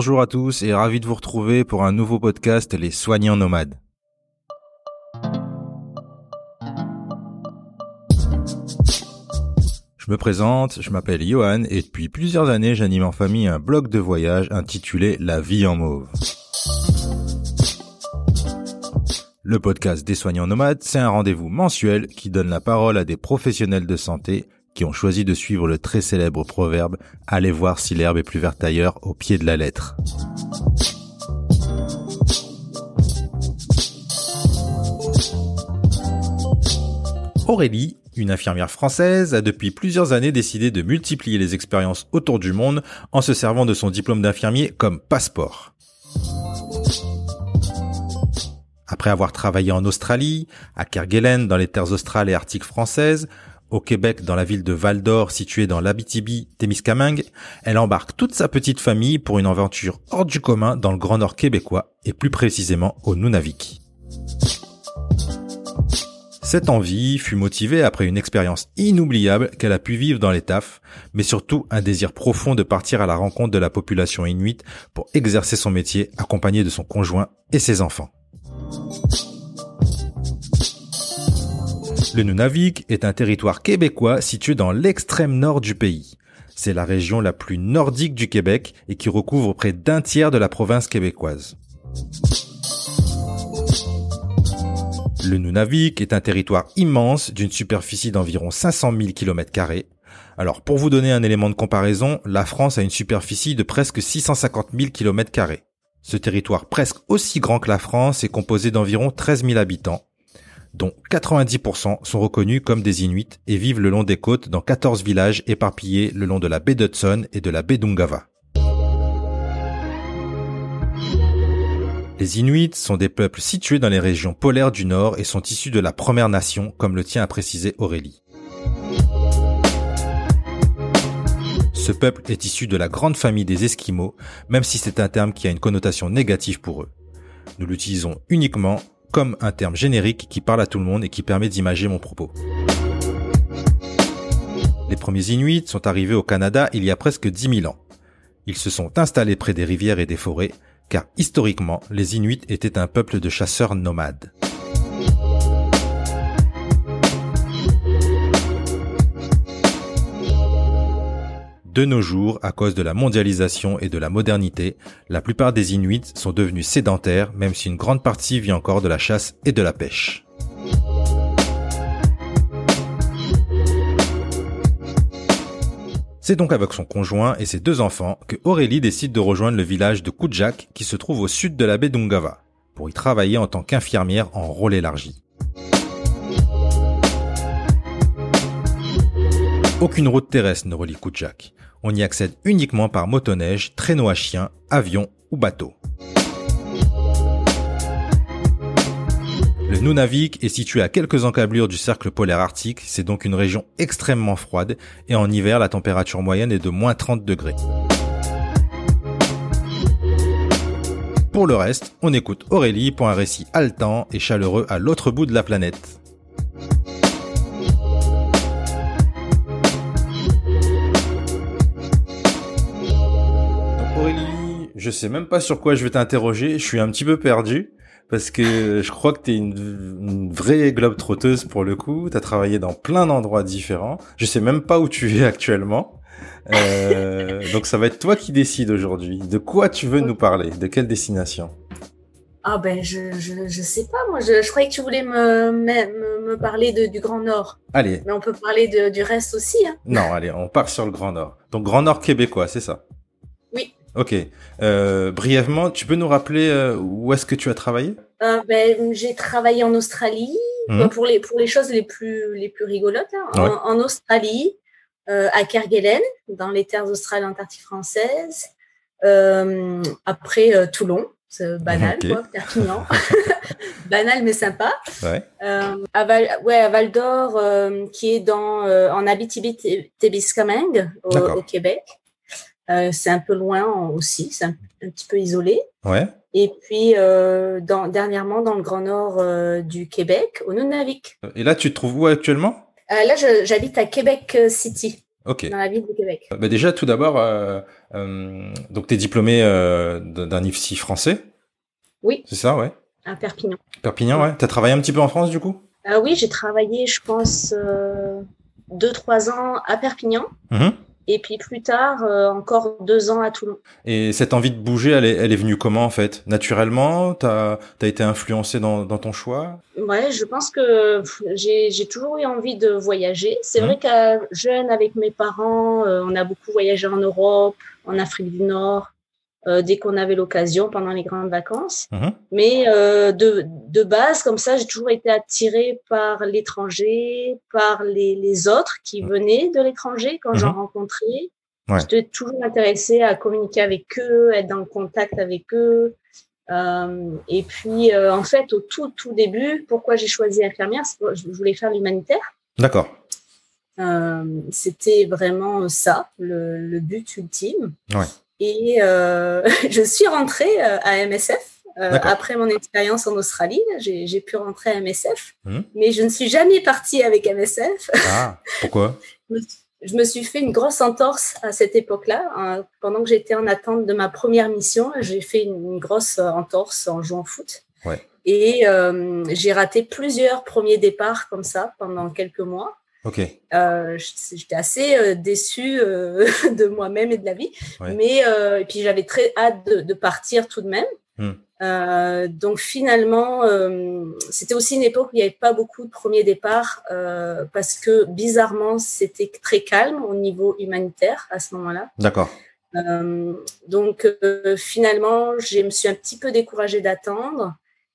Bonjour à tous et ravi de vous retrouver pour un nouveau podcast Les Soignants Nomades. Je me présente, je m'appelle Johan et depuis plusieurs années j'anime en famille un blog de voyage intitulé La vie en mauve. Le podcast des soignants nomades, c'est un rendez-vous mensuel qui donne la parole à des professionnels de santé qui ont choisi de suivre le très célèbre proverbe Allez voir si l'herbe est plus verte ailleurs au pied de la lettre. Aurélie, une infirmière française, a depuis plusieurs années décidé de multiplier les expériences autour du monde en se servant de son diplôme d'infirmier comme passeport. Après avoir travaillé en Australie, à Kerguelen dans les terres australes et arctiques françaises, au Québec dans la ville de Val d'Or située dans l'Abitibi-Témiscamingue, elle embarque toute sa petite famille pour une aventure hors du commun dans le Grand Nord québécois et plus précisément au Nunavik. Cette envie fut motivée après une expérience inoubliable qu'elle a pu vivre dans les TAF, mais surtout un désir profond de partir à la rencontre de la population inuite pour exercer son métier accompagnée de son conjoint et ses enfants. Le Nunavik est un territoire québécois situé dans l'extrême nord du pays. C'est la région la plus nordique du Québec et qui recouvre près d'un tiers de la province québécoise. Le Nunavik est un territoire immense d'une superficie d'environ 500 000 km. Alors pour vous donner un élément de comparaison, la France a une superficie de presque 650 000 km. Ce territoire presque aussi grand que la France est composé d'environ 13 000 habitants dont 90% sont reconnus comme des Inuits et vivent le long des côtes dans 14 villages éparpillés le long de la baie d'Hudson et de la baie d'Ungava. Les Inuits sont des peuples situés dans les régions polaires du Nord et sont issus de la Première Nation, comme le tient à préciser Aurélie. Ce peuple est issu de la grande famille des Esquimaux, même si c'est un terme qui a une connotation négative pour eux. Nous l'utilisons uniquement comme un terme générique qui parle à tout le monde et qui permet d'imager mon propos. Les premiers Inuits sont arrivés au Canada il y a presque 10 000 ans. Ils se sont installés près des rivières et des forêts, car historiquement, les Inuits étaient un peuple de chasseurs nomades. De nos jours, à cause de la mondialisation et de la modernité, la plupart des Inuits sont devenus sédentaires, même si une grande partie vit encore de la chasse et de la pêche. C'est donc avec son conjoint et ses deux enfants que Aurélie décide de rejoindre le village de Kujak qui se trouve au sud de la baie d'Ungava pour y travailler en tant qu'infirmière en rôle élargi. Aucune route terrestre ne relie Kujak. On y accède uniquement par motoneige, traîneau à chien, avion ou bateau. Le Nunavik est situé à quelques encablures du cercle polaire arctique, c'est donc une région extrêmement froide et en hiver la température moyenne est de moins 30 degrés. Pour le reste, on écoute Aurélie pour un récit haletant et chaleureux à l'autre bout de la planète. Je sais même pas sur quoi je vais t'interroger. Je suis un petit peu perdu parce que je crois que tu es une, vraie globe trotteuse pour le coup. Tu as travaillé dans plein d'endroits différents. Je sais même pas où tu es actuellement. Euh, donc ça va être toi qui décides aujourd'hui. De quoi tu veux nous parler? De quelle destination? Ah ben je, je, je sais pas moi. Je, je croyais que tu voulais me, me, me parler de, du Grand Nord. Allez. Mais on peut parler de, du reste aussi. Hein. Non, allez, on part sur le Grand Nord. Donc Grand Nord québécois, c'est ça? Ok. Euh, brièvement, tu peux nous rappeler euh, où est-ce que tu as travaillé? Euh, ben, J'ai travaillé en Australie Mhm. pour, les, pour les choses les plus, les plus rigolotes. hein. En- Ouais. En, Australie, à Kerguelen, dans les terres australes antarctiques françaises. Après Toulon, c'est banal, quoi, Perpignan. banal mais sympa. Ouais. Euh, à Val, ouais, à Val d'Or, euh, qui est dans, euh, en Abitibi-Témiscamingue, au, au Québec. Euh, c'est un peu loin aussi, c'est un, un petit peu isolé. Ouais. Et puis, euh, dans, dernièrement, dans le Grand Nord euh, du Québec, au Nunavik. Et là, tu te trouves où actuellement? Là, j'habite à Québec City. Ok. dans la ville de Québec. Bah déjà, tout d'abord, donc tu es diplômé d'un IFSI français? Oui. C'est ça, ouais. À Perpignan. Perpignan, ouais. T'as travaillé un petit peu en France, du coup? Oui, j'ai travaillé, je pense, euh, deux, trois ans à Perpignan. Mhm. Et puis plus tard, euh, encore deux ans à Toulon. Et cette envie de bouger, elle est, elle est venue comment, en fait? Naturellement T'as as été influencé dans, dans ton choix? Ouais, je pense que j'ai toujours eu envie de voyager. C'est vrai qu'à jeune, avec mes parents, euh, on a beaucoup voyagé en Europe, en Afrique du Nord, euh, dès qu'on avait l'occasion pendant les grandes vacances. Mhm. Mais euh, de, de base, comme ça, j'ai toujours été attirée par l'étranger, par les, les autres qui Mhm. venaient de l'étranger quand j'en Mhm. rencontrais. Ouais. J'étais toujours intéressée à communiquer avec eux, être dans le contact avec eux. Euh, et puis, en fait, au tout, tout début, pourquoi j'ai choisi infirmière, c'est que je voulais faire l'humanitaire. D'accord. C'était vraiment ça, le, le but ultime. Ouais. Et euh, je suis rentrée euh, à MSF. euh, après mon expérience en Australie, j'ai pu rentrer à MSF, Mhm. mais je ne suis jamais partie avec MSF. Ah, pourquoi? Je me suis fait une grosse entorse à cette époque-là. hein. pendant que j'étais en attente de ma première mission, j'ai fait une, une grosse entorse en jouant au foot. Ouais. Et euh, j'ai raté plusieurs premiers départs comme ça pendant quelques mois. Ok. Euh, j'étais assez euh, déçue euh, de moi-même et de la vie, Ouais. mais euh, et puis j'avais très hâte de, de partir tout de même. Hmm. Donc finalement, c'était aussi une époque où il n'y avait pas beaucoup de premiers départs parce que bizarrement c'était très calme au niveau humanitaire à ce moment-là. D'accord. Donc finalement, je me suis un petit peu découragée d'attendre.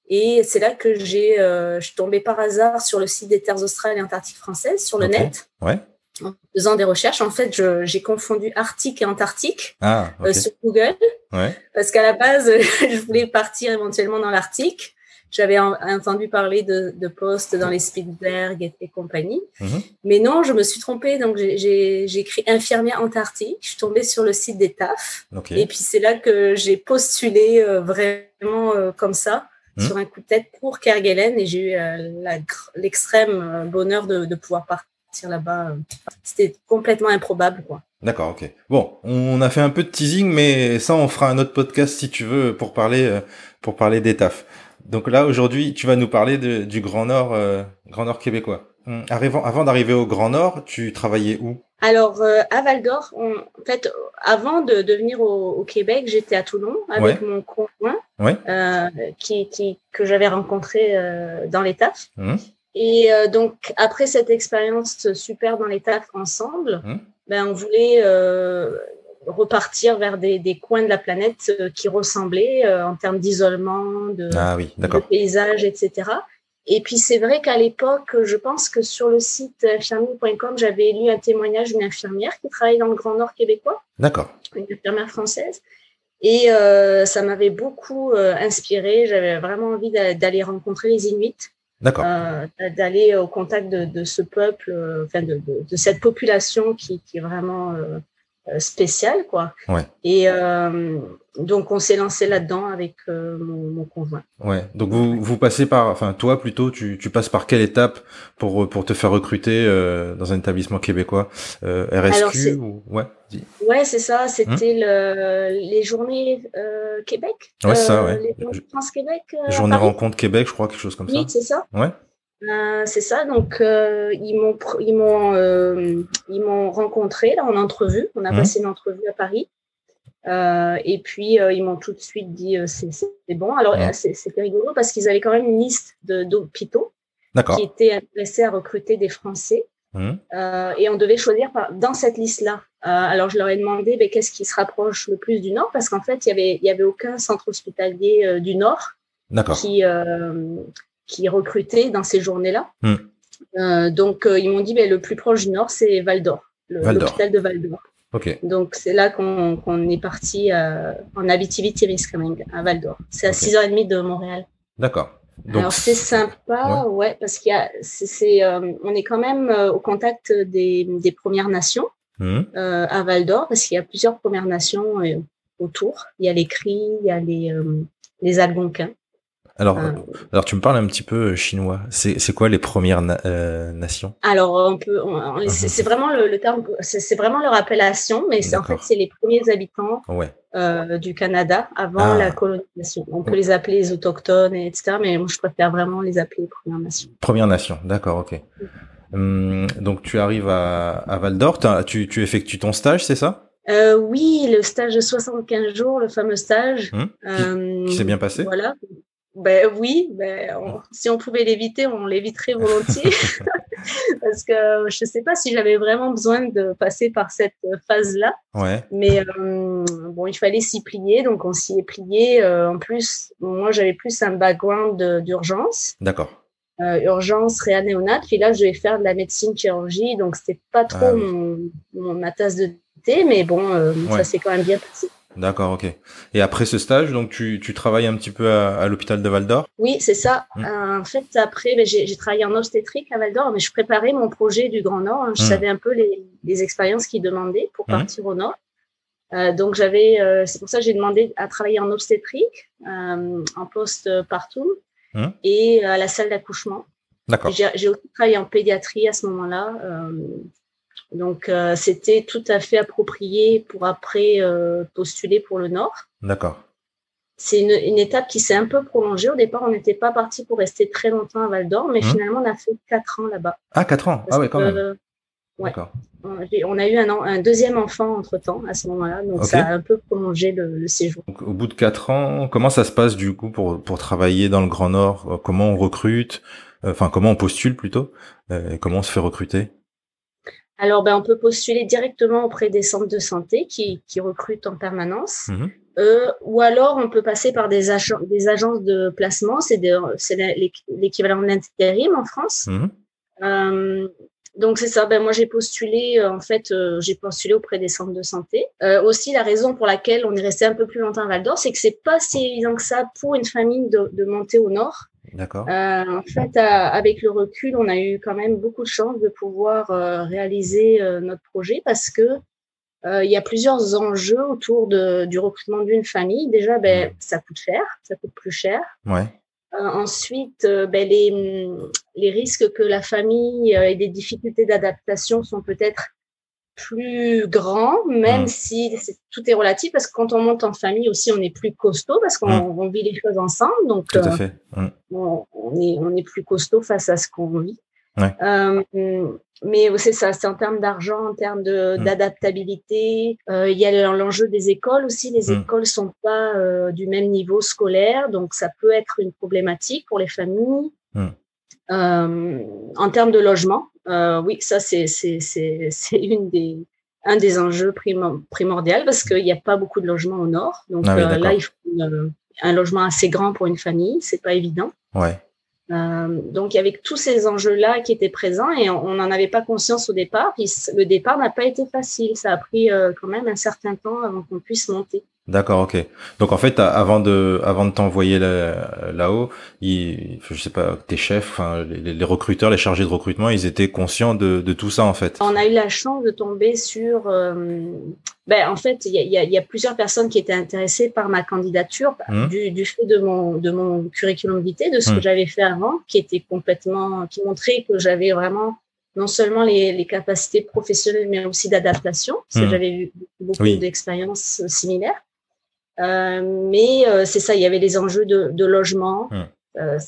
Et c'est là que j'ai, euh, je suis tombée par hasard sur le site des Terres australes et antarctiques françaises, sur le net, Ouais. en faisant des recherches. En fait, je- j'ai confondu Arctique et Antarctique Ah, euh, sur Google, Ouais. parce qu'à la base, je voulais partir éventuellement dans l'Arctique. J'avais en- entendu parler de, de postes dans les Spitzberg et, et compagnie. Mhm. Mais non, je me suis trompée. Donc, j'ai- écrit infirmière antarctique. Je suis tombée sur le site des TAF. Ok. Et puis c'est là que j'ai postulé euh, vraiment comme ça, Sur un coup de tête pour Kerguelen, et j'ai eu euh, l'extrême euh, bonheur de, pouvoir partir là-bas. euh. C'était complètement improbable, quoi. D'accord, ok. Bon, on a fait un peu de teasing, mais ça, on fera un autre podcast si tu veux pour parler pour parler des. Donc là, aujourd'hui, tu vas nous parler du Grand Nord, Grand Nord québécois. Hum, Arrivant, avant d'arriver au Grand Nord, tu travaillais où? Alors, euh, à Val d'Or, on- en fait, avant de, de venir au, au Québec, j'étais à Toulon avec mon conjoint Ouais. euh, qui, qui, que j'avais rencontré euh, dans les TAF. Hum, Et euh, donc, après cette expérience super dans les TAF ensemble, Mhm. ben, on voulait euh, repartir vers des, des coins de la planète euh, qui ressemblaient euh, en termes d'isolement, de, Ah oui, de paysage, etc. Et puis c'est vrai qu'à l'époque, je pense que sur le site infirmier.com, j'avais lu un témoignage d'une infirmière qui travaille dans le Grand Nord québécois, D'accord. une infirmière française. Et euh, ça m'avait beaucoup euh, inspiré. J'avais vraiment envie d'a- d'aller rencontrer les Inuits, D'accord. euh, d'aller au contact de, de ce peuple, euh, enfin de, de, de cette population qui, qui est vraiment euh, euh, spéciale, quoi. Ouais. Et euh, donc on s'est lancé là-dedans avec euh, mon, mon conjoint. Ouais. Donc vous vous passez par, enfin toi plutôt, tu tu passes par quelle étape pour pour te faire recruter euh, dans un établissement québécois euh, Alors, RSQ ou ouais. dis. Ouais, c'est ça. C'était le, les journées euh, Québec. Hum. Ouais, c'est ça, Euh, ouais. Les journées France-Québec. euh, à Journée Paris. rencontre Québec, je crois quelque chose comme Oui, c'est ça. ça. Ouais. Euh, c'est ça. Donc euh, ils m'ont pr- ils m'ont euh, ils m'ont rencontré là en entrevue. On a Mhm. passé une entrevue à Paris. Euh, et puis ils m'ont tout de suite dit c'est bon. Alors c'est- c'était rigolo parce qu'ils avaient quand même une liste d'hôpitaux qui étaient intéressés à recruter des Français. Euh, et on devait choisir par, dans cette liste-là. Alors je leur ai demandé ben, qu'est-ce qui se rapproche le plus du Nord, parce qu'en fait il y avait il y avait aucun centre hospitalier du Nord qui qui recrutait dans ces journées-là. Hmm. Euh, donc euh, ils m'ont dit ben, le plus proche du Nord c'est Val d'Or, l'hôpital de Val d'Or. Donc c'est là qu'on qu'on est parti euh, en Abitibi-Témiscamingue à Val d'Or. C'est à Ok. 6h30 de Montréal. D'accord. Alors c'est sympa, ouais, parce qu'il y a, c'est, c'est, euh, on est quand même au contact des, des Premières Nations euh, à Val d'Or, parce qu'il y a plusieurs Premières Nations autour. Il y a les Cris, il y a les les Algonquins. Alors, alors tu me parles un petit peu chinois. C'est quoi les premières nations? Alors on peut, c'est vraiment le, le terme, c'est vraiment leur appellation, mais c'est en fait c'est les premiers habitants ouais. euh, du Canada avant Ah. la colonisation. On peut les appeler les autochtones, et etc. Mais moi je préfère vraiment les appeler les Premières Nations. Première Nation, d'accord, ok. Hum, donc tu arrives à, à Val d'Or, tu, tu effectues ton stage, c'est ça? Euh, oui, le stage de 75 jours, le fameux stage. Hum, euh, Qui s'est bien passé? Voilà. Ben oui, ben, on- si on pouvait l'éviter, on l'éviterait volontiers. Parce que je ne sais pas si j'avais vraiment besoin de passer par cette phase-là. Ouais, Mais euh, bon, il fallait s'y plier, donc on s'y est plié. Euh, en plus, moi, j'avais plus un background d'urgence, d'accord. euh, urgence réanéonate. Puis là, je vais faire de la médecine chirurgie, donc c'était pas trop Ah oui. mon, mon- ma tasse de thé, mais bon, euh, Ouais. ça s'est quand même bien passé. D'accord, ok. Et après ce stage, donc tu, tu travailles un petit peu à, à l'hôpital de Val d'Or Oui, c'est ça. Mm. Euh, en fait, après, ben, j'ai travaillé en obstétrique à Val d'Or, mais je préparais mon projet du Grand Nord. hein. Je Mm. savais un peu les, les expériences qu'ils demandaient pour Mm. partir au Nord. Euh, donc j'avais, euh, c'est pour ça que j'ai demandé à travailler en obstétrique, en poste partout, et à la salle d'accouchement. D'accord. J'ai j'ai aussi travaillé en pédiatrie à ce moment-là. Donc euh, c'était tout à fait approprié pour après euh, postuler pour le Nord D'accord. c'est une, une étape qui s'est un peu prolongée. Au départ, on n'était pas parti pour rester très longtemps à Val d'Or, mais Mmh. finalement, on a fait quatre ans là-bas. Ah, 4 ans. Ah ouais, quand que, même. euh, ouais. D'accord. on a- eu un, an- un deuxième enfant entre temps à ce moment-là, donc ça a un peu prolongé le, le séjour. Donc, au bout de 4 ans, comment ça se passe du coup pour, pour travailler dans le Grand Nord? Comment on recrute? Enfin, comment on postule plutôt? Et Comment on se fait recruter? Alors, ben, on peut postuler directement auprès des centres de santé qui, qui recrutent en permanence. Mhm. Euh, ou alors, on peut passer par des, des agences de placement. C'est l'équivalent d'intérim en France. Mhm. Euh, donc c'est ça. Ben moi j'ai postulé euh, en fait euh, j'ai postulé auprès des centres de santé. Euh, aussi la raison pour laquelle on est resté un peu plus longtemps à Val d'Or, c'est que c'est pas si évident que ça pour une famille de, de monter au nord. D'accord. Euh, en fait, à- avec le recul, on a eu quand même beaucoup de chance de pouvoir euh, réaliser euh, notre projet parce que euh, il y a plusieurs enjeux autour de, du recrutement d'une famille. Déjà, ben ça coûte cher, ça coûte plus cher. Ouais. Euh, ensuite, euh, ben, les, les risques que la famille euh, et des difficultés d'adaptation sont peut-être plus grands, même Mm. si tout est relatif, parce que quand on monte en famille aussi, on est plus costaud, parce qu'on Mm. vit les choses ensemble, donc Tout à euh, fait. Mhm. on, on est, on est plus costaud face à ce qu'on vit. Ouais. Euh, mais c'est ça, c'est en termes d'argent, en termes Mm. d'adaptabilité. Euh, Il y a l'enjeu des écoles aussi. Les Mm. écoles sont pas euh, du même niveau scolaire, donc ça peut être une problématique pour les familles. Mm. En termes de logement, euh, oui, ça c'est une des un des enjeux primo- primordiaux parce qu'il n'y a pas beaucoup de logements au nord. Donc Ah oui, euh, là, il faut une- un logement assez grand pour une famille, c'est pas évident. Ouais. Euh, donc, avait tous ces enjeux-là qui étaient présents et on n'en avait pas conscience au départ. Puis le départ n'a pas été facile. Ça a pris euh, quand même un certain temps avant qu'on puisse monter. D'accord, ok. Donc en fait, avant de avant de t'envoyer là- là-haut, ils, je sais pas, tes chefs, enfin les, les recruteurs, les chargés de recrutement, ils étaient conscients de, de tout ça en fait. On a eu la chance de tomber sur... euh, ben, en fait, il y a, il y a- il y a plusieurs personnes qui étaient intéressées par ma candidature Mhm. du, du fait de mon, de mon curriculum vitae, de ce que j'avais fait avant, qui était complètement... qui montrait que j'avais vraiment non seulement les, les capacités professionnelles, mais aussi d'adaptation, parce que Mhm. j'avais eu beaucoup Oui. d'expériences euh, similaires. Euh, mais euh, c'est ça, il y avait les enjeux de, de logement. Mhm. Euh,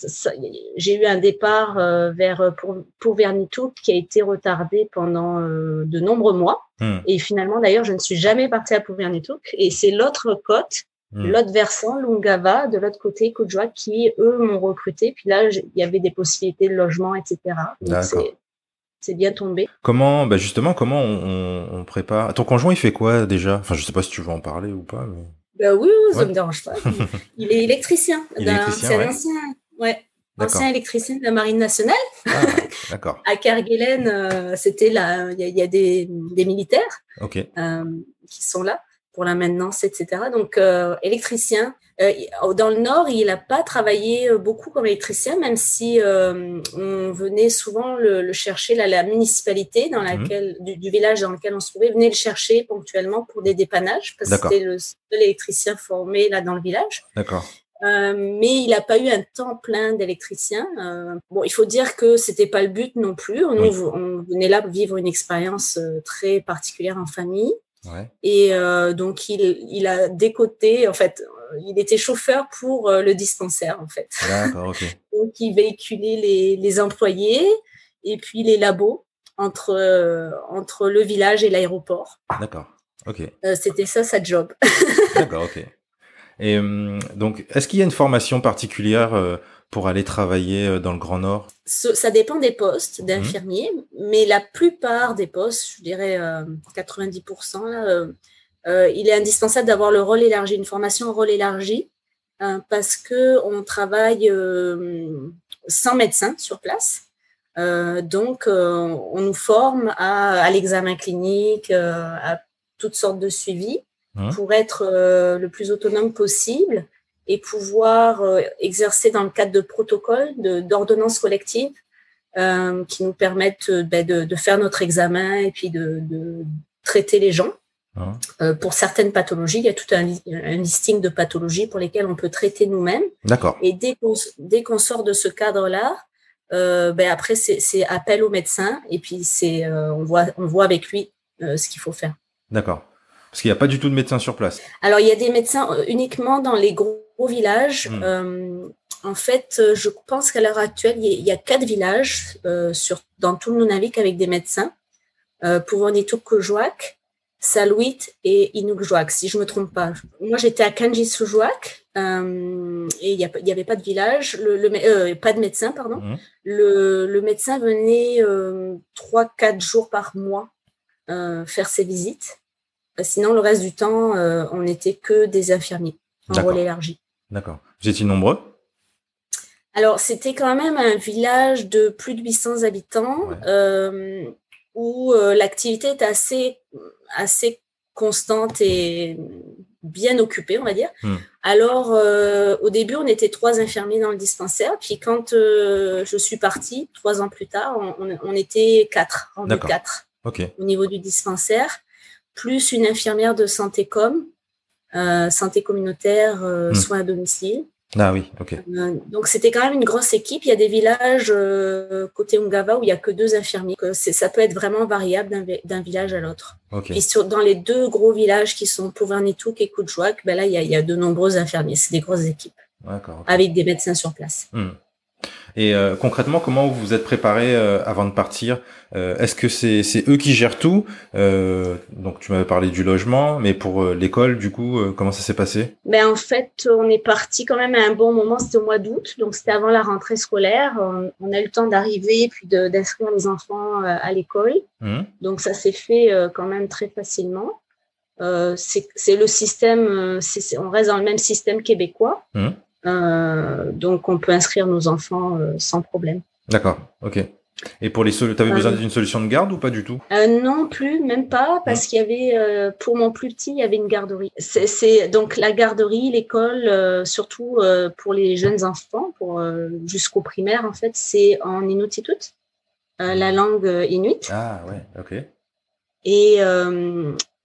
j'ai eu un départ euh, vers pour, pour Vernitouk qui a été retardé pendant euh, de nombreux mois. Hmm. Et finalement, d'ailleurs, je ne suis jamais partie à Pourvernitouk. Et c'est l'autre côte, Hmm. l'autre versant, Lungava, de l'autre côté, Kujua, qui, eux, m'ont recruté. Puis là, il y avait des possibilités de logement, etc. Donc, c'est- c'est bien tombé. Comment, bah justement, comment on, on, on prépare? Ton conjoint, il fait quoi déjà? Enfin, je sais pas si tu veux en parler ou pas. Mais... Ben oui, oui, ça Ouais. me dérange pas. Il est électricien. Il est d'un- électricien, C'est un ouais. ancien, ouais, D'accord. ancien électricien de la Marine nationale. Ah, d'accord. À Kerguelen, euh, c'était là, il y a, il y a des, des militaires euh, qui sont là pour la maintenance, etc. Donc, euh, électricien. Euh, dans le Nord, il n'a pas travaillé euh, beaucoup comme électricien, même si euh, on venait souvent le, le chercher, la, la municipalité dans Mhm. laquelle, du, du village dans lequel on se trouvait, venait le chercher ponctuellement pour des dépannages, parce que c'était le seul électricien formé là dans le village. D'accord. Euh, mais il n'a pas eu un temps plein d'électricien. Euh, bon, il faut dire que c'était pas le but non plus. On, on venait là vivre une expérience très particulière en famille. Ouais. Et euh, donc il, il a décoté, en fait, il était chauffeur pour le dispensaire en fait. D'accord, ok. donc il véhiculait les, les employés et puis les labos entre entre le village et l'aéroport. D'accord. Ok. c'était ça sa job. D'accord, ok. Et donc, est-ce qu'il y a une formation particulière euh, pour aller travailler euh, dans le Grand Nord? Ça dépend des postes d'infirmiers, mais la plupart des postes, je dirais 90%, euh, il est indispensable d'avoir le rôle élargi, une formation au rôle élargi, parce que on travaille sans médecin sur place. donc, on nous forme à, à l'examen clinique, à toutes sortes de suivis. Hein pour être euh, le plus autonome possible et pouvoir euh, exercer dans le cadre de protocoles, d'ordonnances collectives euh, qui nous permettent ben, de, de, faire notre examen et puis de, de traiter les gens. Hein pour certaines pathologies, il y a tout un, un, listing de pathologies pour lesquelles on peut traiter nous-mêmes. D'accord. Et dès qu'on sort de ce cadre-là, euh, ben après c'est appel au médecin et puis c'est on voit on voit avec lui ce qu'il faut faire. D'accord. Parce qu'il n'y a pas du tout de médecins sur place. Alors, il y a des médecins euh, uniquement dans les gros, villages. Hmm. Euh, en fait, euh, je pense qu'à l'heure actuelle, il y a quatre villages sur, dans tout le Nunavik avec des médecins. Euh, Pouvonituk Saluit et Inukjuak, si je me trompe pas. Moi, j'étais à Kanjisujuak euh, et il n'y avait pas de village, le, le pas de médecin, pardon. Hmm. Le, le, médecin venait trois, quatre jours par mois faire ses visites. Sinon, le reste du temps, euh, on n'était que des infirmiers en rôle élargi. D'accord. Vous étiez nombreux? Alors, c'était quand même un village de plus de 800 habitants euh, où euh, l'activité est assez, assez constante et bien occupée, on va dire. Hmm. Alors, au début, on était trois infirmiers dans le dispensaire. Puis quand je suis partie, trois ans plus tard, on, était quatre, en quatre au niveau du dispensaire plus une infirmière de santé com, euh, santé communautaire, euh, hmm. soins à domicile. Ah oui, ok. Euh, donc c'était quand même une grosse équipe. Il y a des villages côté Ungava où il y a que deux infirmiers. ça peut être vraiment variable d'un village à l'autre. Et sur, dans les deux gros villages qui sont Pouvernituk et Kujouak, ben là il y, a, de nombreux infirmiers. C'est des grosses équipes. Avec des médecins sur place. Hmm. Et euh, concrètement, comment vous vous êtes préparé euh, avant de partir? Euh, Est-ce que c'est eux qui gèrent tout? Donc tu m'avais parlé du logement, mais pour l'école, du coup, comment ça s'est passé? Ben en fait, on est parti quand même à un bon moment. C'était au mois d'août, donc c'était avant la rentrée scolaire. On, a eu le temps d'arriver puis d'inscrire les enfants à l'école. Mmh. Donc ça s'est fait quand même très facilement. c'est le système, on reste dans le même système québécois. Mmh. Euh, donc, on peut inscrire nos enfants euh, sans problème. D'accord, ok. Et pour les tu avais besoin d'une solution de garde ou pas du tout? Euh, Non plus, même pas, parce hein qu'il y avait euh, pour mon plus petit, il y avait une garderie. C'est donc la garderie, l'école, euh, surtout pour les jeunes enfants, pour jusqu'au primaire en fait, c'est en inuktitut, la langue inuit. Ah ouais, ok. Et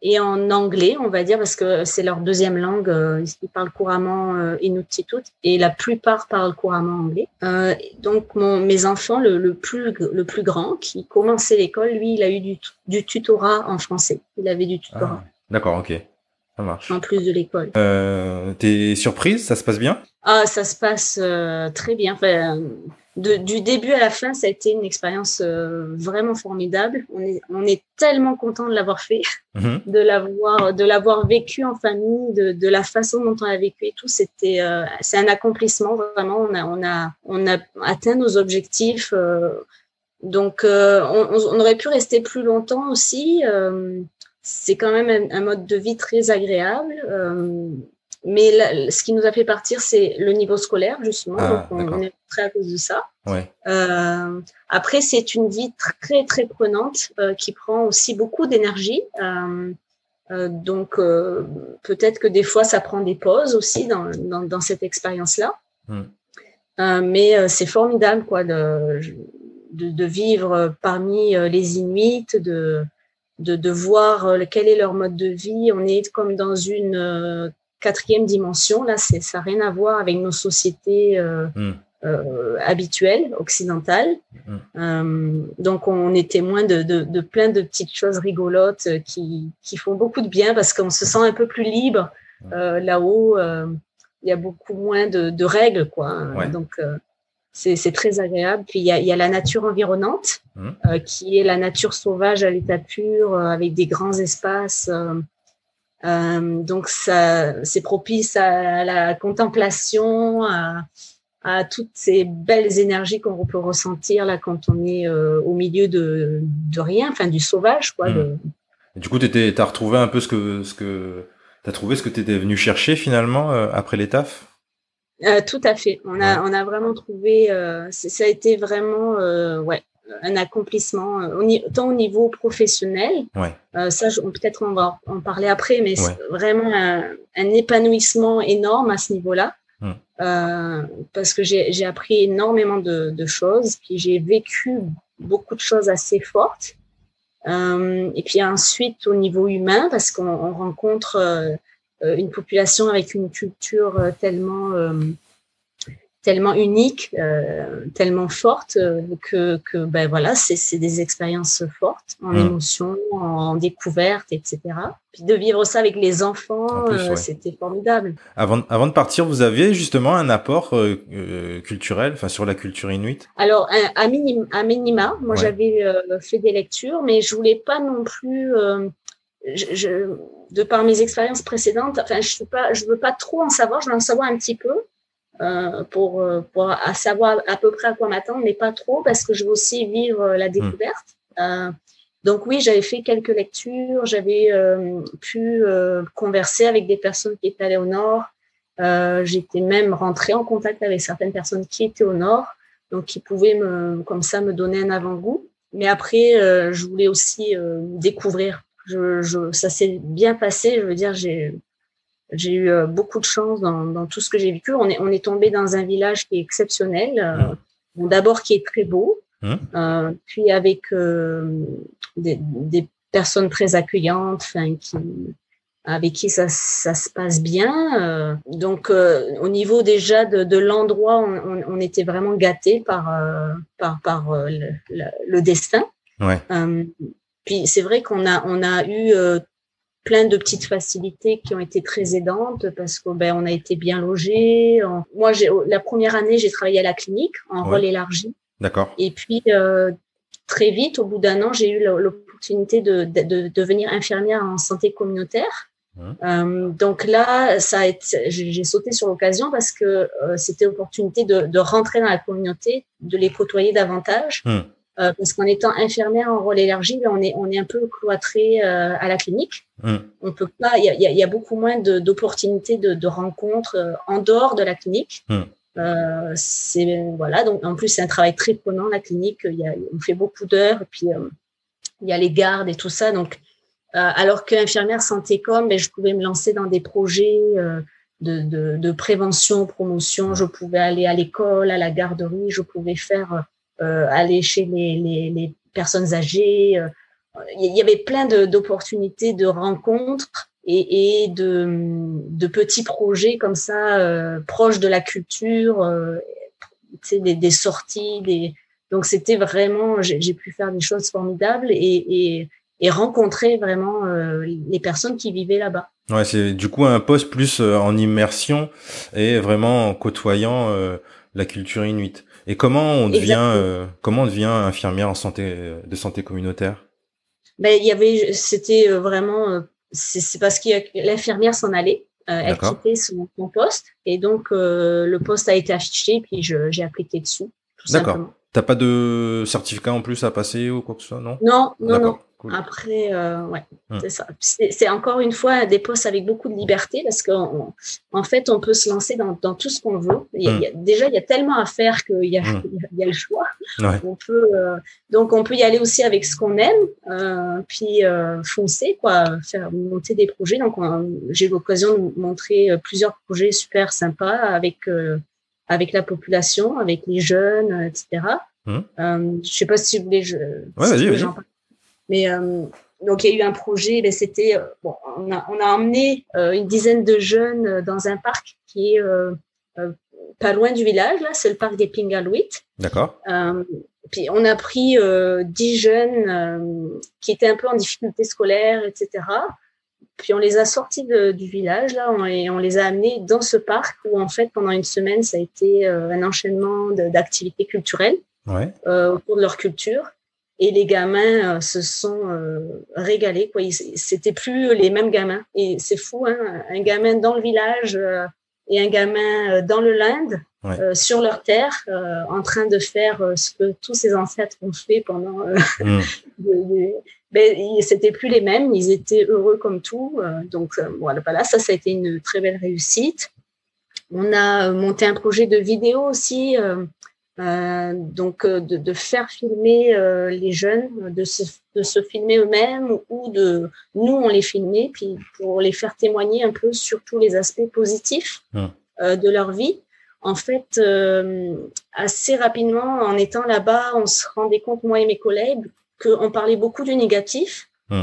et en anglais, on va dire, parce que c'est leur deuxième langue. Euh, ils parlent couramment euh, Inuktitut et la plupart parlent couramment anglais. Euh, donc, mon, mes enfants, le, le, plus, le plus grand, qui commençait l'école, lui, il a eu du, du tutorat en français. Il avait du tutorat. Ah, D'accord, ok. Ça marche. En plus de l'école. Euh, T'es surprise? Ça se passe bien? Ah, ça se passe très bien. Enfin, de, du début à la fin, ça a été une expérience euh, vraiment formidable. On est, on est tellement content de l'avoir fait, mhm. de l'avoir, de l'avoir vécu en famille, de, de, la façon dont on a vécu et tout. C'était, euh, c'est un accomplissement vraiment. On a, on a, on a atteint nos objectifs. Euh, donc, on, on, aurait pu rester plus longtemps aussi. c'est quand même un, un, mode de vie très agréable. Mais ce qui nous a fait partir, c'est le niveau scolaire, justement. Ah, donc, on, est très à cause de ça. Ouais. Euh, après, c'est une vie très, très prenante euh, qui prend aussi beaucoup d'énergie. Euh, donc, peut-être que des fois, ça prend des pauses aussi dans, dans, dans cette expérience-là. Hmm. mais c'est formidable, quoi, de, de, de, vivre parmi les Inuits, de, de, de voir quel est leur mode de vie. On est comme dans une quatrième dimension. Là, ça n'a rien à voir avec nos sociétés hmm. habituelles occidentales. Hmm. donc, on est témoin de, de, de, plein de petites choses rigolotes qui, qui font beaucoup de bien parce qu'on se sent un peu plus libre là-haut. il y a beaucoup moins de, de règles, quoi. Donc c'est très agréable. Puis il y a, y a, la nature environnante, mmh. euh, qui est la nature sauvage à l'état pur, euh, avec des grands espaces. Euh, euh donc c'est propice à la contemplation, à, à, toutes ces belles énergies qu'on peut ressentir là quand on est au milieu de, de rien, enfin du sauvage, quoi. Mmh. Du coup, tu as retrouvé un peu ce que ce que t'as trouvé ce que tu étais venu chercher finalement après les euh, tout à fait. On a, on a vraiment trouvé, euh, ça a été vraiment, euh, ouais, un accomplissement, tant au niveau professionnel. Ouais. ça, peut-être on va en parler après, mais c'est vraiment un, un, épanouissement énorme à ce niveau-là. Hum. parce que j'ai appris énormément de, de choses, puis j'ai vécu beaucoup de choses assez fortes. et puis ensuite au niveau humain, parce qu'on rencontre euh, une population avec une culture euh, tellement euh, tellement unique, euh, tellement forte que, que ben voilà, c'est des expériences fortes en mmh. émotion, en découverte, etc. Puis de vivre ça avec les enfants, c'était formidable. Avant, avant de partir, vous aviez justement un apport euh, culturel, enfin sur la culture inuite? Alors à, minima, à minima, moi j'avais fait des lectures, mais je voulais pas non plus je, de par mes expériences précédentes, enfin, je ne pas, je veux pas trop en savoir, je veux en savoir un petit peu euh, pour, euh, pour à savoir à peu près à quoi m'attendre, mais pas trop parce que je veux aussi vivre la hmm. découverte. Euh, donc oui, j'avais fait quelques lectures, j'avais euh, pu euh, converser avec des personnes qui étaient allées au nord. J'étais même rentrée en contact avec certaines personnes qui étaient au nord, donc qui pouvaient me, comme ça me donner un avant-goût. Mais après, je voulais aussi découvrir je, je, ça s'est bien passé. Je veux dire, j'ai j'ai eu euh, beaucoup de chance dans, dans tout ce que j'ai vécu. On est, on est tombé dans un village qui est exceptionnel. Euh, bon, D'abord qui est très beau, mmh. euh, puis avec euh, des, des, personnes très accueillantes, enfin qui avec qui ça, ça se passe bien. Euh, donc au niveau déjà de, de l'endroit, on, on, était vraiment gâté par par par le, le, destin. Ouais. Puis c'est vrai qu'on a on a eu plein de petites facilités qui ont été très aidantes parce que ben on a été bien logé. Moi j'ai la première année j'ai travaillé à la clinique en rôle élargi. D'accord. Et puis euh, très vite au bout d'un an j'ai eu l'opportunité de, de, de, devenir infirmière en santé communautaire. Euh, donc là, ça a été, j'ai sauté sur l'occasion parce que euh, c'était l'opportunité de, de, rentrer dans la communauté, de les côtoyer davantage. Euh, parce qu'en étant infirmière en rôle élargi, on est on est un peu cloîtré à la clinique. Mm. On peut pas. Il y a, y a, beaucoup moins d'opportunités de, de, rencontres euh, en dehors de la clinique. Mm. Euh, c'est voilà. Donc en plus c'est un travail très prenant la clinique. Il y a, on fait beaucoup d'heures. Puis il y a les gardes et tout ça. Donc alors qu'infirmière santé com, ben, je pouvais me lancer dans des projets. De, de, de, prévention, promotion. Je pouvais aller à l'école, à la garderie. Je pouvais faire euh, aller chez les, les, les, personnes âgées. Euh, il y avait plein d'opportunités de, rencontres et, et de, de, petits projets comme ça euh, proches de la culture, euh, des, des, sorties, des donc c'était vraiment j'ai pu faire des choses formidables et, et, et rencontrer vraiment euh, les personnes qui vivaient là-bas. Ouais, c'est du coup un poste plus en immersion et vraiment en côtoyant la culture inuite. Et comment on devient euh, comment on devient infirmière en santé euh, de santé communautaire? Ben il y avait c'était euh, vraiment c'est parce que l'infirmière s'en allait. elle quittait son, poste et donc le poste a été affiché puis j'ai appliqué dessus. D'accord. T'as pas de certificat en plus à passer ou quoi que ce soit, non? Non, non, non. Après, euh, ouais, hum. c'est ça. C'est encore une fois des postes avec beaucoup de liberté parce qu'en en fait, on peut se lancer dans, dans tout ce qu'on veut. Il y a, hum. déjà, il y a tellement à faire qu'il y, a, hum. y a le choix. On peut, euh, donc, on peut y aller aussi avec ce qu'on aime, euh, puis foncer, quoi, faire monter des projets. Donc, j'ai eu l'occasion de montrer plusieurs projets super sympas avec avec la population, avec les jeunes, etc. Euh, je sais pas si vous voulez. Je, ouais, vas-y, vas-y. Mais euh, donc il y a eu un projet, ben, c'était bon, on a, on a emmené une dizaine de jeunes dans un parc qui est pas loin du village, là, c'est le parc des Pingaluit. D'accord. puis on a pris dix jeunes qui étaient un peu en difficulté scolaire, etc. Puis on les a sortis du village là, on, et on les a amenés dans ce parc où en fait pendant une semaine ça a été un enchaînement d'activités culturelles ouais. autour de leur culture et les gamins euh, se sont euh, régalés. Quoi. C'était plus les mêmes gamins. Et c'est fou, hein, un gamin dans le village euh, et un gamin dans le Linde, sur leur terre, en train de faire ce que tous ses ancêtres ont fait pendant. Mm. Ben, c'était plus les mêmes. Ils étaient heureux comme tout. donc voilà, voilà, ça, ça a été une très belle réussite. On a monté un projet de vidéo aussi euh, donc euh, de, de, faire filmer euh, les jeunes, de se, de se filmer eux-mêmes ou de nous on les filmait puis pour les faire témoigner un peu sur tous les aspects positifs mmh. de leur vie. En fait, assez rapidement en étant là-bas, on se rendait compte moi et mes collègues qu'on parlait beaucoup du négatif mmh.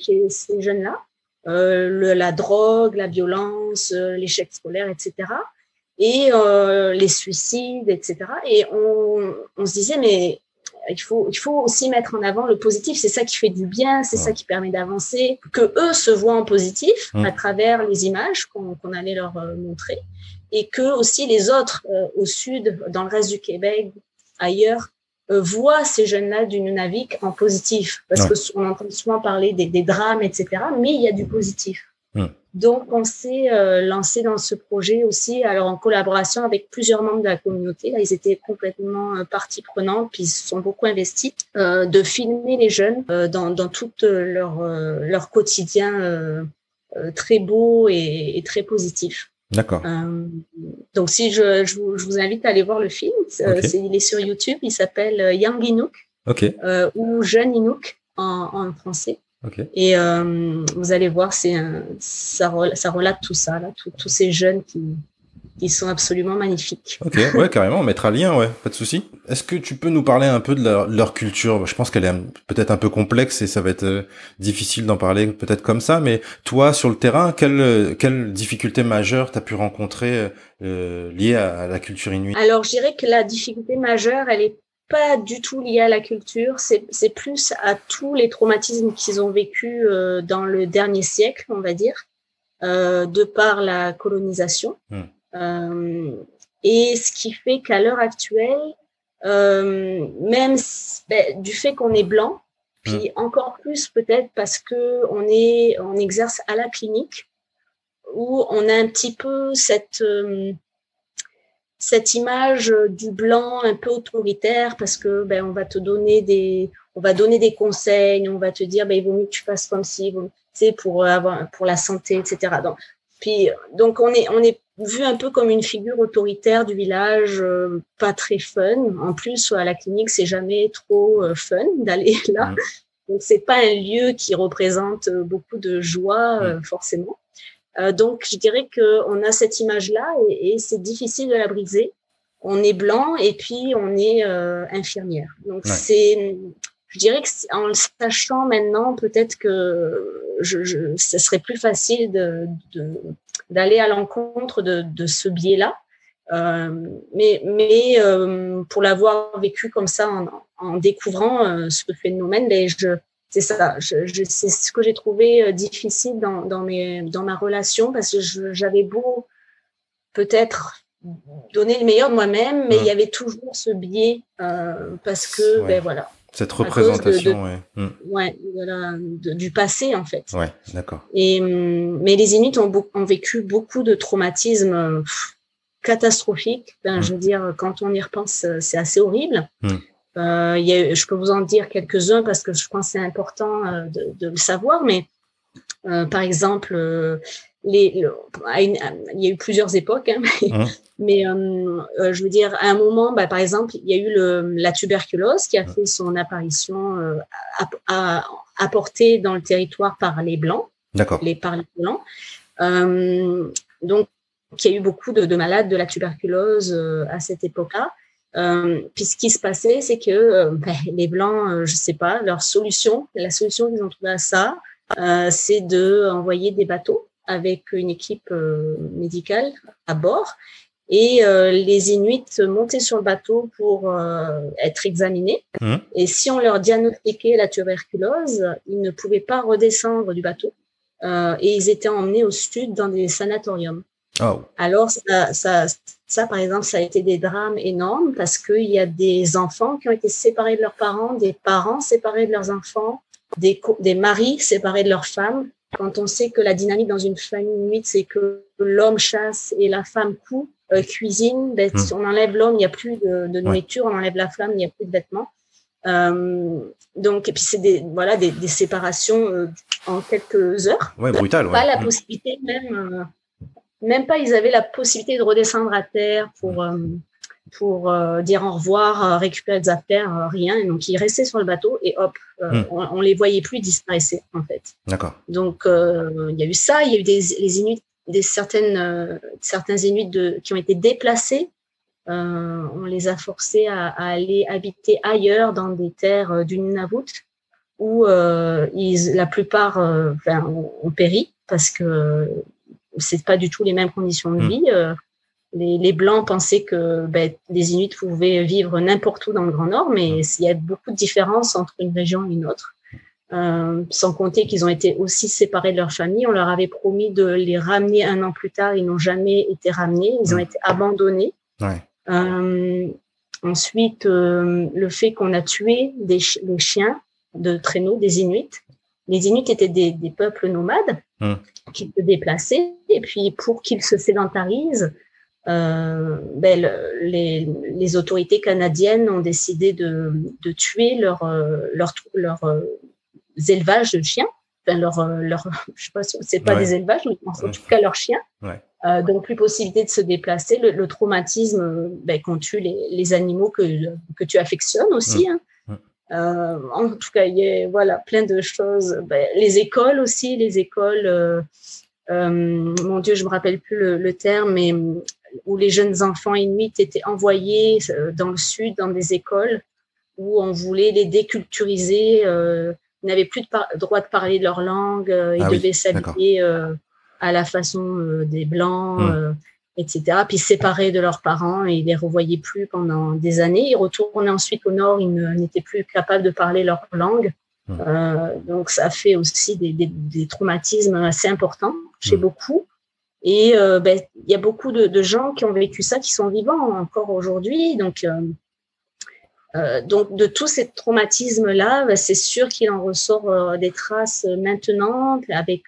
chez ces jeunes-là, la drogue, la violence, l'échec scolaire, etc et euh, les suicides, etc. Et on, on, se disait, mais il faut, il faut aussi mettre en avant le positif. C'est ça qui fait du bien, c'est ça qui permet d'avancer. Que eux se voient en positif à travers les images qu'on allait leur euh, montrer, et que aussi les autres euh, au sud, dans le reste du Québec, ailleurs, euh, voient ces jeunes-là du Nunavik en positif, parce que qu'on entend souvent parler des, des drames, etc. Mais il y a du positif. Donc, on s'est euh, lancé dans ce projet aussi, alors en collaboration avec plusieurs membres de la communauté. Là, ils étaient complètement euh, partie prenante, puis ils se sont beaucoup investis, euh, de filmer les jeunes euh, dans, dans tout leur, leur quotidien très beau et, et très positif. D'accord. donc, si je, je vous, je, vous, invite à aller voir le film, okay. il est sur YouTube, il s'appelle Young Inuk okay. ou Jeune Inuk en, en français. Et euh, vous allez voir, c'est ça, ça relate tout ça, là, tous ces jeunes qui, qui sont absolument magnifiques. Ok, ouais, carrément, on mettra le lien, ouais, pas de souci. Est-ce que tu peux nous parler un peu de leur, leur culture? Je pense qu'elle est peut-être un peu complexe et ça va être euh, difficile d'en parler peut-être comme ça, mais toi, sur le terrain, quelle, quelle difficulté majeure t'as pu rencontrer euh, liée à, à la culture inuite Alors, je dirais que la difficulté majeure, elle est pas du tout lié à la culture, c'est plus à tous les traumatismes qu'ils ont vécu euh, dans le dernier siècle, on va dire, euh, de par la colonisation. Mmh. Euh, et ce qui fait qu'à l'heure actuelle, euh, même ben, du fait qu'on est blanc, puis mmh. encore plus peut-être parce que on est, on exerce à la clinique, où on a un petit peu cette euh, cette image du blanc un peu autoritaire parce que ben on va te donner des on va donner des conseils on va te dire ben il vaut mieux que tu fasses comme si sais pour avoir pour la santé etc donc puis donc on est on est vu un peu comme une figure autoritaire du village euh, pas très fun en plus à la clinique c'est jamais trop euh, fun d'aller là mmh. donc c'est pas un lieu qui représente beaucoup de joie euh, mmh. forcément euh, donc, je dirais qu'on a cette image-là et, et c'est difficile de la briser. On est blanc et puis on est euh, infirmière. Donc, ouais. c'est, je dirais que en le sachant maintenant, peut-être que je, je, ce serait plus facile de, d'aller à l'encontre de, de ce biais-là. Euh, mais mais euh, pour l'avoir vécu comme ça en, en découvrant euh, ce phénomène, ben je, c'est ça. Je, je c'est ce que j'ai trouvé difficile dans, dans, mes, dans ma relation parce que j'avais beau peut-être donner le meilleur de moi-même, mais il y avait toujours ce biais euh, parce que, ouais. ben voilà. Cette représentation, de, ouais. Mm. Ouais, voilà, de, du passé en fait. Ouais, d'accord. Et mais les Inuits ont, ont vécu beaucoup de traumatismes catastrophiques. Ben, mm. Je veux dire, quand on y repense, euh, c'est assez horrible. Mm. Euh, y a, je peux vous en dire quelques-uns parce que je pense que c'est important euh, de, de, le savoir, mais euh, par exemple, les, le, une, il y a eu plusieurs époques, hein, mais, mmh. mais euh, je veux dire, à un moment, bah, par exemple, il y a eu le, la tuberculose qui a fait son apparition apportée dans le territoire par les Blancs, les, par les Blancs. donc, il y a eu beaucoup de, de malades de la tuberculose à cette époque-là. Euh, puis ce qui se passait, c'est que euh, ben, les blancs, euh, je sais pas, leur solution, la solution qu'ils ont trouvée à ça, euh, c'est de envoyer des bateaux avec une équipe médicale à bord et les Inuits montaient sur le bateau pour être examinés. Mmh. Et si on leur diagnostiquait la tuberculose, ils ne pouvaient pas redescendre du bateau et ils étaient emmenés au sud dans des sanatoriums. Oh. Alors, ça, ça, ça, par exemple, ça a été des drames énormes parce qu'il y a des enfants qui ont été séparés de leurs parents, des parents séparés de leurs enfants, des, des maris séparés de leurs femmes. Quand on sait que la dynamique dans une famille nuit, c'est que l'homme chasse et la femme coud, euh, cuisine, ben, hmm. on enlève l'homme, il n'y a plus de, de nourriture, on enlève la femme, il n'y a plus de vêtements. Euh, donc, et puis c'est des voilà des, des séparations euh, en quelques heures. Ouais, brutal. Ouais. Pas la hmm. possibilité même même pas ils avaient la possibilité de redescendre à terre pour pour euh, dire au revoir, euh, récupérer des affaires, rien. Et donc ils restaient sur le bateau et hop, hmm. on, les voyait plus disparaissaient en fait. D'accord. Donc il y a eu ça, il y a eu des les Inuits, des certaines certains Inuits de, qui ont été déplacés. on les a forcés à, à, aller habiter ailleurs dans des terres du Nunavut où ils, la plupart enfin, ont, péri parce que c'est pas du tout les mêmes conditions de hmm. vie. Euh, les, les, Blancs pensaient que ben, les Inuits pouvaient vivre n'importe où dans le Grand Nord, mais il y a beaucoup de différences entre une région et une autre. Euh, sans compter qu'ils ont été aussi séparés de leur famille. On leur avait promis de les ramener un an plus tard. Ils n'ont jamais été ramenés. Ils ont été abandonnés. Ouais. Euh, ensuite, euh, le fait qu'on a tué des, des chiens de traîneau, des Inuits. Les Inuits étaient des, des peuples nomades qui se déplaçaient. Et puis, pour qu'ils se sédentarisent, euh, ben, les, les, autorités canadiennes ont décidé de, de tuer leur, euh, leur, leur, euh, élevages de chiens. Enfin, leur, leur, je sais pas, c'est pas des élevages, mais en tout cas leurs chiens. Ouais. Euh, donc plus possibilité de se déplacer. Le, le traumatisme ben, qu'on tue les, les, animaux que, que tu affectionnes aussi. Hein. Euh, en tout cas, il y a voilà, plein de choses. Ben, les écoles aussi, les écoles, euh, euh, mon Dieu, je me rappelle plus le, le, terme, mais où les jeunes enfants inuits étaient envoyés euh, dans le sud, dans des écoles où on voulait les déculturiser. Euh, ils n'avaient plus de droit de parler de leur langue, ils ah devaient s'habiller à la façon des blancs. Hum etc. Puis séparés de leurs parents et ils les revoyaient plus pendant des années. Ils retournaient ensuite au nord, ils n'étaient plus capables de parler leur langue. Mmh. Euh, donc ça fait aussi des, des, des, traumatismes assez importants chez mmh. beaucoup. Et euh, ben, il y a beaucoup de, gens qui ont vécu ça, qui sont vivants encore aujourd'hui. Donc, euh, euh donc de tous ces traumatismes-là, ben, c'est sûr qu'il en ressort des traces maintenant avec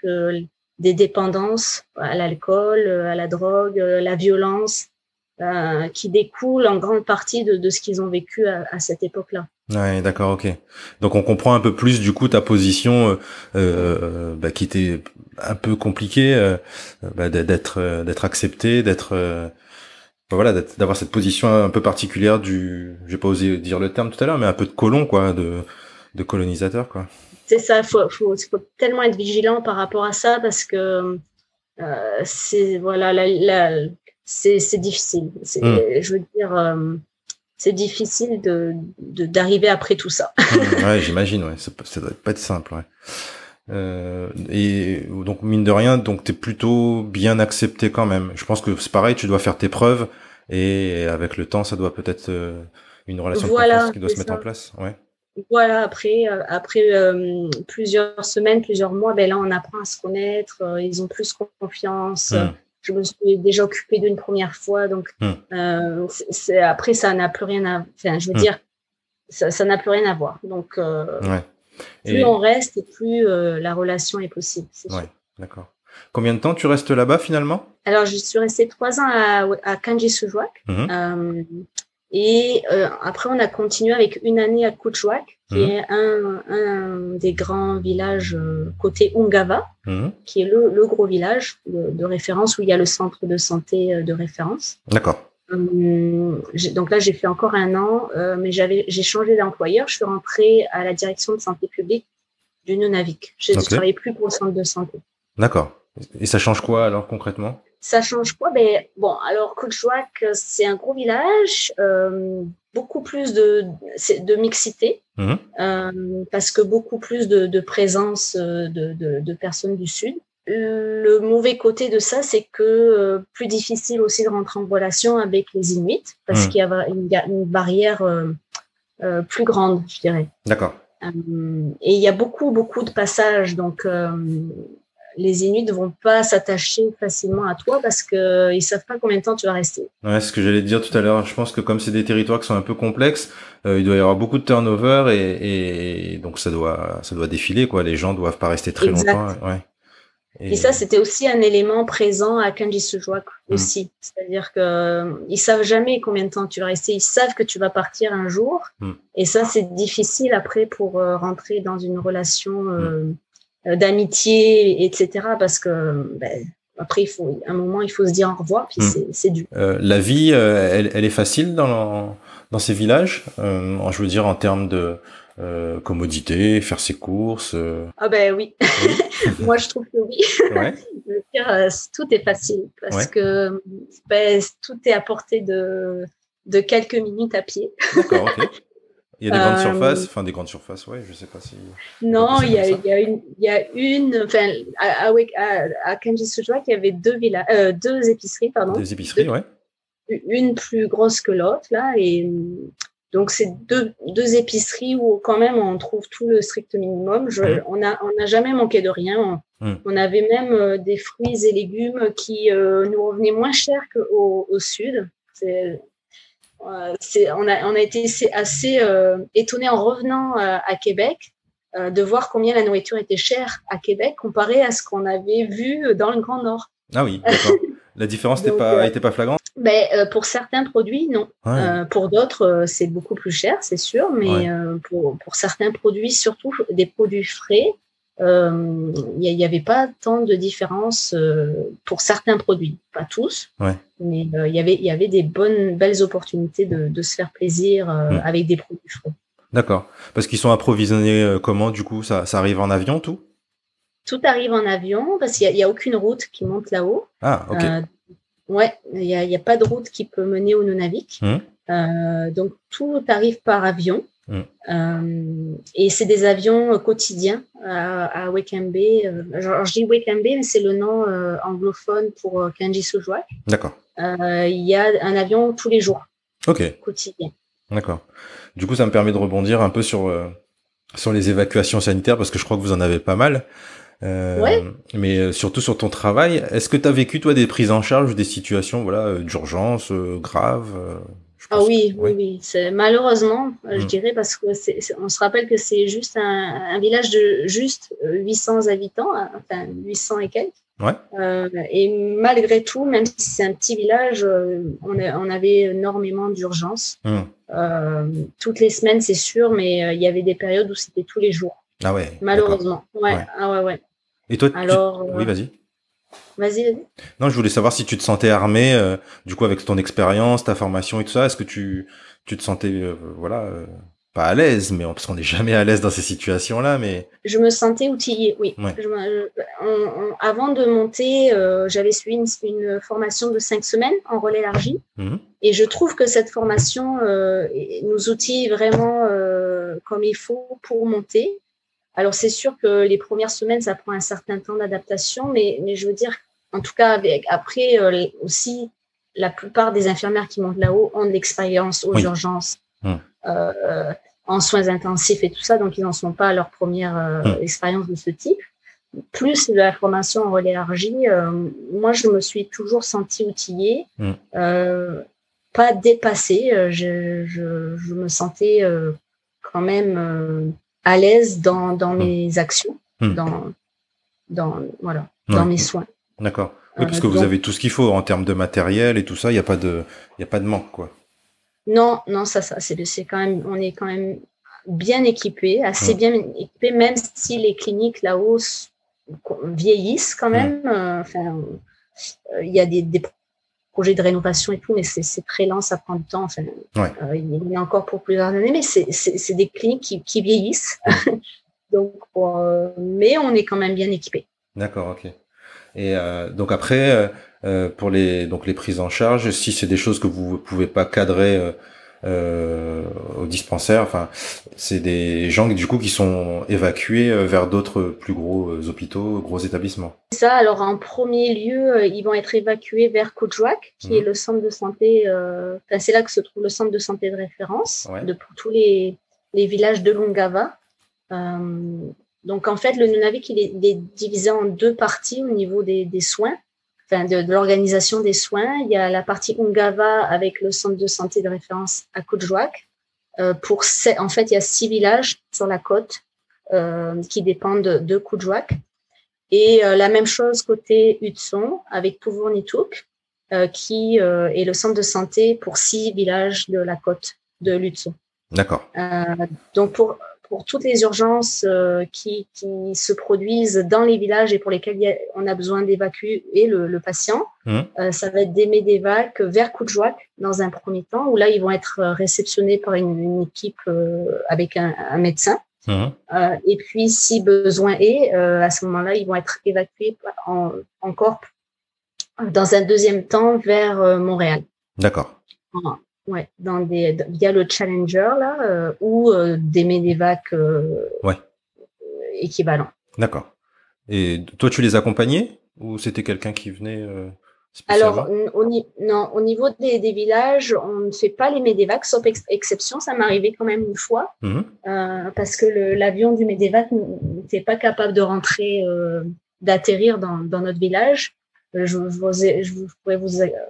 des dépendances à l'alcool, à la drogue, la violence, euh, qui découlent en grande partie de, de ce qu'ils ont vécu à, à cette époque-là. Ouais, d'accord, ok. Donc on comprend un peu plus du coup ta position, euh, euh bah, qui était un peu compliquée, bah, d'être d'être accepté, d'être bah, voilà, d'avoir cette position un peu particulière du, j'ai pas osé dire le terme tout à l'heure, mais un peu de colon quoi, de de colonisateur quoi c'est ça, faut, faut, faut, tellement être vigilant par rapport à ça parce que euh, c'est voilà, la, la, c'est difficile. Mm. Je veux dire, euh, c'est difficile de d'arriver après tout ça. Mm, ouais, j'imagine. Ouais, ça, ça doit pas être simple. Ouais. Euh, et donc mine de rien, donc t'es plutôt bien accepté quand même. Je pense que c'est pareil, tu dois faire tes preuves et avec le temps, ça doit peut-être euh, une relation voilà, qui doit se mettre en place. Ouais voilà, après, euh, après euh, plusieurs semaines, plusieurs mois, ben là, on apprend à se connaître. Ils ont plus confiance. Hum. Je me suis déjà occupée d'une première fois, donc hum. c'est, après, ça n'a plus rien à. Enfin, je veux hum. dire, ça, n'a plus rien à voir. Donc, ouais. plus on reste, plus la relation est possible. C'est ouais, d'accord. Combien de temps tu restes là-bas finalement? Alors, je suis restée trois ans à, à Kanji-Sujuak. Et euh, après, on a continué avec une année à Kuchwak, qui mhm. est un, un, des grands villages euh, côté Ungava, mhm. qui est le, le gros village de, de, référence où il y a le centre de santé euh, de référence. D'accord. Hum, donc là, j'ai fait encore un an, euh, mais j'avais, j'ai changé d'employeur. Je suis rentrée à la direction de santé publique du Nunavik. Je ne travaillais plus pour le centre de santé. D'accord. Et ça change quoi alors concrètement? Ça change quoi? Ben, Bon, alors Coachwack, c'est un gros village, euh, beaucoup plus de, de mixité, Mhm. euh, parce que beaucoup plus de, de présence euh, de, de, de personnes du Sud. Le mauvais côté de ça, c'est que euh, plus difficile aussi de rentrer en relation avec les Inuits, parce Mhm. qu'il y a une, une barrière plus grande, je dirais. D'accord. Et il y a beaucoup, beaucoup de passages. Donc, les Inuits ne vont pas s'attacher facilement à toi parce qu'ils ne savent pas combien de temps tu vas rester. Ouais, ce que j'allais te dire tout à l'heure. Je pense que comme c'est des territoires qui sont un peu complexes, euh, il doit y avoir beaucoup de turnover et, et donc ça doit, ça doit défiler quoi. Les gens doivent pas rester très Exact. longtemps. Ouais. Et, ça, c'était aussi un élément présent à Kanjisujuak aussi. C'est-à-dire que euh, savent jamais combien de temps tu vas rester. Ils savent que tu vas partir un jour. Mm. Et ça, c'est difficile après pour euh, rentrer dans une relation euh, euh, d'amitié, etc. Parce que ben, après, il faut, à un moment, il faut se dire au revoir. Puis Mm. c'est- dur. Euh, la vie, euh, elle, elle est facile dans dans ces villages. Euh, je veux dire en termes de euh, commodité, faire ses courses. euh, Ah ben oui. Moi, je trouve que oui. ouais. Dire, euh, tout est facile parce Ouais. que ben, tout est à portée de, de quelques minutes à pied. D'accord. Ok. Il y a des grandes Euh, surfaces, enfin des grandes surfaces, ouais. Je sais pas si. Non, il y, a, il y a une, il y a une, enfin, à, à, à, il y avait deux villas, euh, deux épiceries, pardon, Des épiceries, ouais. une plus grosse que l'autre là, et donc c'est deux, deux épiceries où quand même on trouve tout le strict minimum. Je. On a, on n'a jamais manqué de rien. On, Mhm. on avait même euh, des fruits et légumes qui euh, nous revenaient moins cher qu'au au sud. C'est, euh, on a, on a été assez- euh, étonnés en revenant euh, à Québec euh, de voir combien la nourriture était chère à Québec comparé à ce qu'on avait vu dans le Grand Nord. Ah oui. D'accord. La différence n'était pas, euh, pas flagrante? Ben, euh, pour certains produits, non. Ouais. Euh, pour d'autres, euh, c'est beaucoup plus cher, c'est sûr, mais Ouais. euh, pour, pour certains produits, surtout des produits frais, il n'y avait pas tant de différence euh, pour certains produits, pas tous, Ouais. mais euh, il y avait il y avait des bonnes belles opportunités de, de se faire plaisir euh, Mm. avec des produits frais. D'accord. Parce qu'ils sont approvisionnés euh, comment du coup? Ça, ça arrive en avion tout? Tout arrive en avion parce qu'il n'y a, aucune route qui monte là-haut. Ah ok. Euh, ouais, il n'y a, pas de route qui peut mener au Nunavik. Euh, donc tout arrive par avion. Euh, et c'est des avions euh, quotidiens à, à. Euh, genre, je dis Wakembe, mais c'est le nom anglophone pour Kanji Sujuak. D'accord. Il y a un avion tous les jours, Ok. quotidien. D'accord. Du coup, ça me permet de rebondir un peu sur sur les évacuations sanitaires parce que je crois que vous en avez pas mal. Euh, Ouais. Mais surtout sur ton travail, est-ce que tu as vécu toi des prises en charge, des situations voilà d'urgence euh, graves euh, Ah oui, que- oui, oui. C'est malheureusement, euh, je Mm. dirais, parce que c'est, c'est- on se rappelle que c'est juste un, un village de juste euh, 800 habitants, hein, enfin 800 et quelques. Ouais. Euh, et malgré tout, même si c'est un petit village, euh, on, a- on avait énormément d'urgences. Euh, toutes les semaines, c'est sûr, mais euh, il y avait des périodes où c'était tous les jours, Ah ouais. malheureusement. Ouais, Ouais. ah ouais, ouais. Et toi, tu- oui, euh, vas-y. Vas-y, vas-y. Non, je voulais savoir si tu te sentais armé, euh, du coup, avec ton expérience, ta formation et tout ça. Est-ce que tu, tu te sentais, euh, voilà, euh, pas à l'aise, mais on- parce qu'on n'est jamais à l'aise dans ces situations-là, mais Je me sentais outillée, oui. Ouais. Je me- je- on- on- avant de monter, j'avais suivi une, une formation de cinq semaines en relais élargi. Mhm. Et je trouve que cette formation nous outille vraiment comme il faut pour monter. Alors c'est sûr que les premières semaines, ça prend un certain temps d'adaptation, mais, mais je veux dire, en tout cas, avec, après euh, aussi, la plupart des infirmières qui montent là-haut ont de l'expérience aux Oui. urgences, Hum. euh, en soins intensifs et tout ça, donc ils n'en sont pas à leur première euh, Hum. expérience de ce type. Plus de la formation en relais élargi, moi je me suis toujours sentie outillée, Hum. pas dépassée. Je, je, je me sentais quand même à l'aise dans, dans Hum. mes actions, Hum. dans, dans, voilà, dans mes soins. D'accord. Oui, parce que vous donc- avez tout ce qu'il faut en termes de matériel et tout ça. Il n'y a pas de, y a pas de manque, quoi. Non, non, ça, ça, c'est, quand même, on est quand même bien équipé, assez Mm. bien équipé, même si les cliniques là-haut vieillissent quand même. euh, Enfin, euh, il y a des, des projets de rénovation et tout, mais c'est, très lent, ça prend du temps. Enfin, Ouais. euh, il y en a encore pour plusieurs années, mais c'est, des cliniques qui, qui vieillissent. Donc, euh, mais on est quand même bien équipé. D'accord, ok. Et euh, donc après, pour les donc les prises en charge. Si c'est des choses que vous pouvez pas cadrer euh, au dispensaire. Enfin, c'est des gens du coup qui sont évacués euh, vers d'autres plus gros euh, hôpitaux, gros établissements. Ça, alors en premier lieu, ils vont être évacués vers Kujwak, qui est mhm. le centre de santé. Enfin, c'est là que se trouve le centre de santé de référence de pour tous les, les villages de Longava. donc en fait, le Nunavik il est, il est, divisé en deux parties au niveau des, des soins de, l'organisation des soins. Il y a la partie Ungava avec le centre de santé de référence à Kujwak. Euh, pour en fait, il y a six villages sur la côte euh, qui dépendent de, de Et euh, la même chose côté Hudson avec Puvurnituk, euh, qui euh, est le centre de santé pour six villages de la côte de l'Hudson. D'accord. donc pour pour toutes les urgences euh, qui, qui, se produisent dans les villages et pour lesquelles on a besoin d'évacuer le, le, patient. Mmh. Euh, ça va être des médévacs vers Coudjouac dans un premier temps, où là, ils vont être réceptionnés par une, une équipe euh, avec un, un médecin. Mmh. et puis, si besoin est, à ce moment-là, ils vont être évacués en, en corps dans un deuxième temps vers Montréal. D'accord. Ouais, dans des, via le Challenger là, euh, ou euh, des Medevac euh, ouais. équivalents. D'accord. Et toi, tu les accompagnais ou c'était quelqu'un qui venait Alors, au, non, au niveau des, des, villages, on ne fait pas les Medevac, sauf exception. Ça m'est arrivé quand même une fois, mmh parce que l'avion du Medevac n'était pas capable de rentrer, d'atterrir dans, dans, notre village. Je, je, je, pourrais vous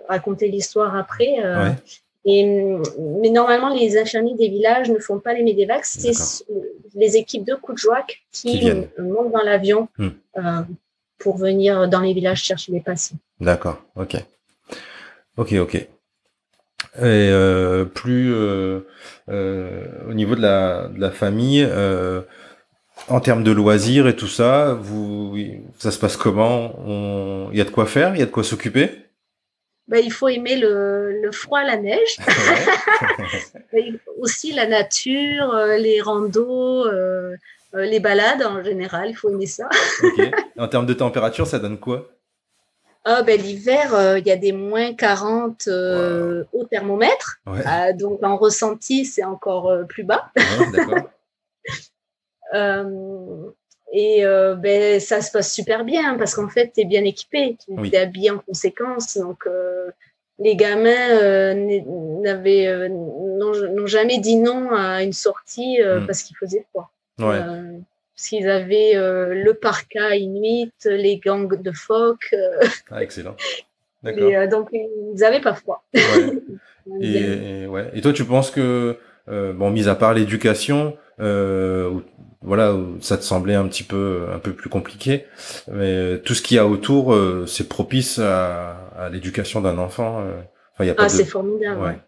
raconter l'histoire après. Ouais. Et, mais normalement, les infirmiers des villages ne font pas les médévacs. C'est les équipes de Koudjouak qui, qui montent dans l'avion hmm. euh, pour venir dans les villages chercher les patients. D'accord, ok. Ok, ok. Et euh, plus euh, au niveau de la, de la famille, en termes de loisirs et tout ça, vous, ça se passe comment? Il y a de quoi faire? Il y a de quoi s'occuper? Ben, il faut aimer le, le froid, la neige, aussi la nature, euh, les randos, euh, euh, les balades en général, il faut aimer ça. okay. En termes de température, ça donne quoi? Ah, ben, L'hiver, il y a des moins 40 au thermomètre, ouais. donc en ressenti, c'est encore plus bas. Ouais, Et euh, ben, ça se passe super bien parce qu'en fait, tu es bien équipé, tu es habillé en conséquence. Donc, euh, les gamins euh, n'avaient n'ont jamais dit non à une sortie parce qu'il faisait froid. Ouais. parce qu'ils avaient le parka inuit, les gangs de phoques. ah, excellent. Et, donc, ils n'avaient pas froid. Ouais. et, et, ouais. et toi, tu penses que, bon, mis à part l'éducation, voilà, ça te semblait un petit peu un peu plus compliqué, mais tout ce qu'il y a autour, euh, c'est propice à, à l'éducation d'un enfant. Euh. Enfin, y a pas ah, c'est formidable. Ouais.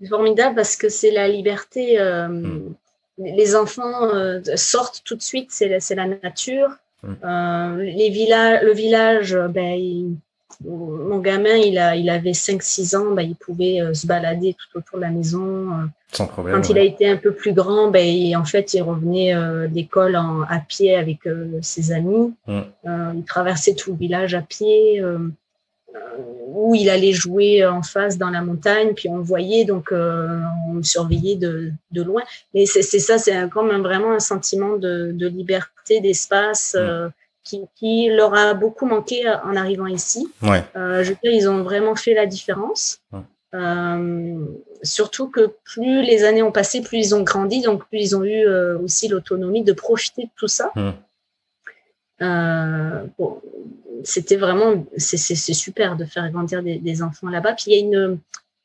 C'est formidable parce que c'est la liberté. Euh, hmm. Les enfants sortent tout de suite, c'est la, c'est la nature. Hmm. les villages, le village, ben, mon gamin, il a, il avait 5-6 ans, ben, il pouvait se balader tout autour de la maison quand il a été un peu plus grand, ben, en fait, il revenait euh, d'école à pied avec euh, ses amis. Mm. Euh, il traversait tout le village à pied. Euh, où il allait jouer en face dans la montagne, puis on le voyait, donc on le surveillait de, de loin. Et c'est ça, c'est comme un, vraiment un sentiment de, de liberté, d'espace. Mm. Qui, qui, leur a beaucoup manqué en arrivant ici. Ouais. je veux dire, ils ont vraiment fait la différence. Euh, surtout que plus les années ont passé, plus ils ont grandi, donc plus ils ont eu euh, aussi l'autonomie de profiter de tout ça. Mmh. Euh, bon, c'était vraiment, c'est super de faire grandir des, des enfants là-bas. Puis il y a une,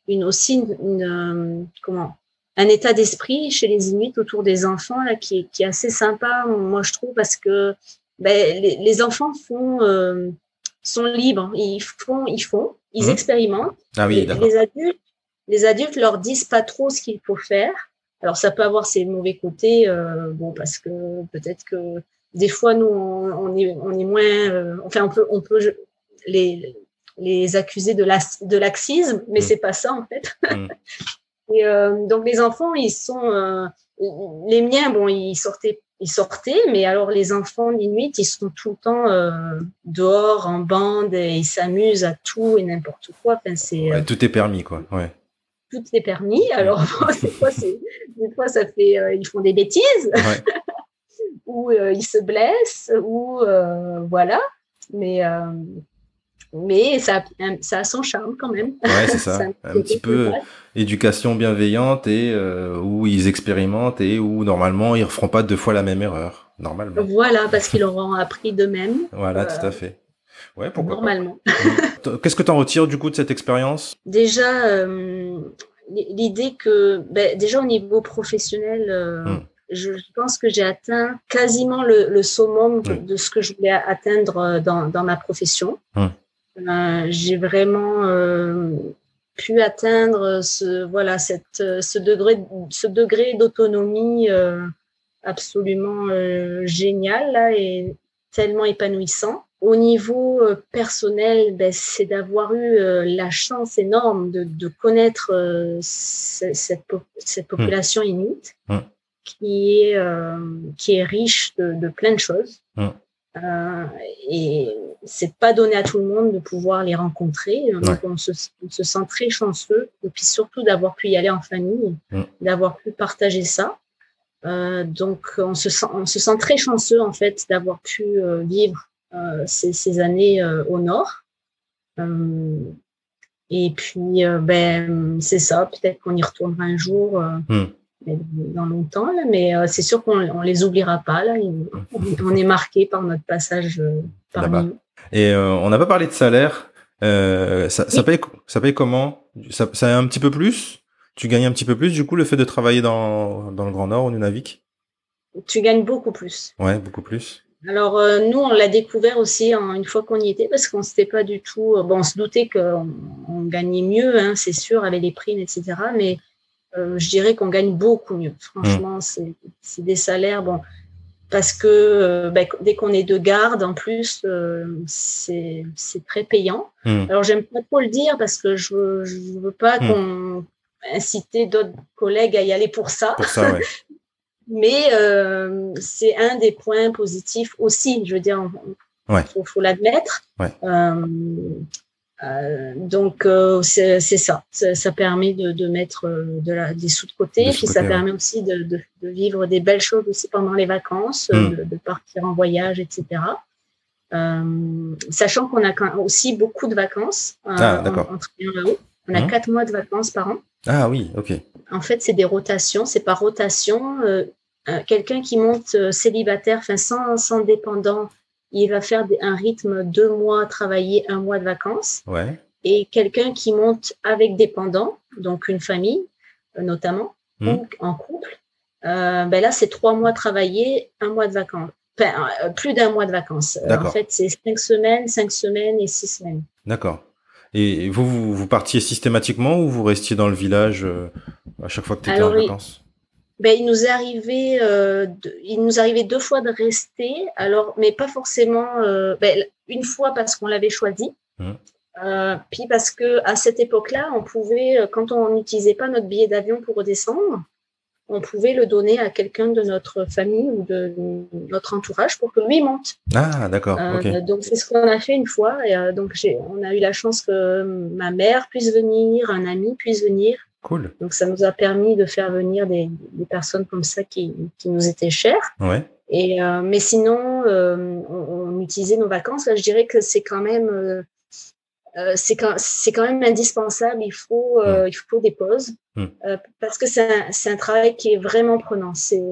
une aussi une, une comment, un état d'esprit chez les Inuits autour des enfants là qui est assez sympa, moi je trouve, parce que ben, les, les enfants font euh, sont libres, ils font, ils font, ils mmh. expérimentent. Ah oui, les, adultes, les adultes leur disent pas trop ce qu'il faut faire. Alors ça peut avoir ses mauvais côtés, euh, bon parce que peut-être que des fois nous on, est on est moins, euh, enfin on peut on peut les les accuser de la, de laxisme, mais mmh. c'est pas ça en fait. Mmh. Et euh, donc les enfants ils sont euh, les miens bon ils sortaient ils sortaient, mais alors les enfants d'Inuit, ils sont tout le temps euh, dehors en bande et ils s'amusent à tout et n'importe quoi. Enfin, c'est ouais, tout est permis, quoi. Ouais. Tout est permis. Alors des fois, c'est, des fois, ça fait, euh, ils font des bêtises, ou euh, ils se blessent, ou voilà. Mais mais ça, ça a son charme quand même. Ouais, c'est ça. un, petit peu éducation bienveillante et euh, où ils expérimentent et où normalement ils ne referont pas deux fois la même erreur. Normalement. Voilà, parce qu'ils auront appris d'eux-mêmes. Voilà, tout à fait. Ouais, pourquoi Normalement. Qu'est-ce que tu en retires du coup de cette expérience? Déjà, euh, l'idée que, ben, déjà au niveau professionnel, euh, hmm. je pense que j'ai atteint quasiment le, le summum de, ce que je voulais atteindre dans, dans ma profession. Hmm. Euh, j'ai vraiment euh, pu atteindre ce voilà cette ce degré ce degré d'autonomie euh, absolument génial là et tellement épanouissant. Au niveau personnel, ben, c'est d'avoir eu la chance énorme de, de connaître cette, cette, population inuite mmh. qui est qui est riche de, de plein de choses. Mmh. Euh, et c'est pas donné à tout le monde de pouvoir les rencontrer. Donc on se, on se, sent très chanceux, et puis surtout d'avoir pu y aller en famille, d'avoir pu partager ça. Euh, donc on se sent, on se sent très chanceux en fait d'avoir pu euh, vivre euh, ces, ces, années au nord. et puis ben c'est ça, peut-être qu'on y retournera un jour. Mm dans longtemps, là, mais euh, c'est sûr qu'on on les oubliera pas. Là. On, est marqué par notre passage euh, parmi nous. Et euh, on n'a pas parlé de salaire. ça, ça, paye, ça paye comment? Ça, ça un petit peu plus? Tu gagnes un petit peu plus du coup le fait de travailler dans, dans le Grand Nord au Nunavik? Tu gagnes beaucoup plus. Ouais, beaucoup plus. Alors nous, on l'a découvert aussi une fois qu'on y était parce qu'on s'était pas du tout. Bon, on se doutait qu'on on gagnait mieux, hein, c'est sûr, avec les primes, etc. Mais euh, je dirais qu'on gagne beaucoup mieux. Franchement, mm. c'est des salaires, bon, parce que euh, ben, dès qu'on est de garde, en plus, euh, c'est très payant. Mm. Alors, j'aime pas trop le dire parce que je je veux pas mm. qu'on inciter d'autres collègues à y aller pour ça. Pour ça ouais. Mais c'est un des points positifs aussi. Je veux dire, il ouais. faut, faut l'admettre. Ouais. Euh, donc euh, c'est ça. ça. ça, permet de, de mettre euh, de la, des sous de côté, puis ça permet aussi de, vivre des belles choses aussi pendant les vacances, hmm. de, partir en voyage, etc. Euh, sachant qu'on a aussi beaucoup de vacances ah, en, là-haut. On a hmm. quatre mois de vacances par an. Ah oui, ok. En fait, c'est des rotations. C'est par rotation. Quelqu'un qui monte célibataire, enfin sans, sans dépendant, il va faire un rythme deux mois travailler, un mois de vacances. Ouais. Et quelqu'un qui monte avec dépendant, donc une famille euh, notamment, mmh. ou en couple, euh, ben là c'est trois mois travailler, un mois de vacances. Enfin, euh, plus d'un mois de vacances. en fait, c'est cinq semaines, cinq semaines et six semaines. D'accord. Et vous, vous, vous, partiez systématiquement ou vous restiez dans le village à chaque fois que tu étais en vacances? Ben, il nous est arrivé, euh, il nous arrivait deux fois de rester, alors, mais pas forcément euh, ben, une fois parce qu'on l'avait choisi, mmh. euh, puis parce que à cette époque-là, on pouvait, quand on n'utilisait pas notre billet d'avion pour redescendre, on pouvait le donner à quelqu'un de notre famille ou de notre entourage pour que lui monte. Ah, d'accord. Donc c'est ce qu'on a fait une fois. Et, donc on a eu la chance que ma mère puisse venir, un ami puisse venir. Cool. Donc ça nous a permis de faire venir des, des personnes comme ça qui, qui, nous étaient chères. Ouais. Et euh, mais sinon, euh, on, on, utilisait nos vacances. Là, je dirais que c'est quand même euh, c'est quand, quand même indispensable. Il faut mm. il faut des pauses mm. parce que c'est un, c'est un travail qui est vraiment prenant. C'est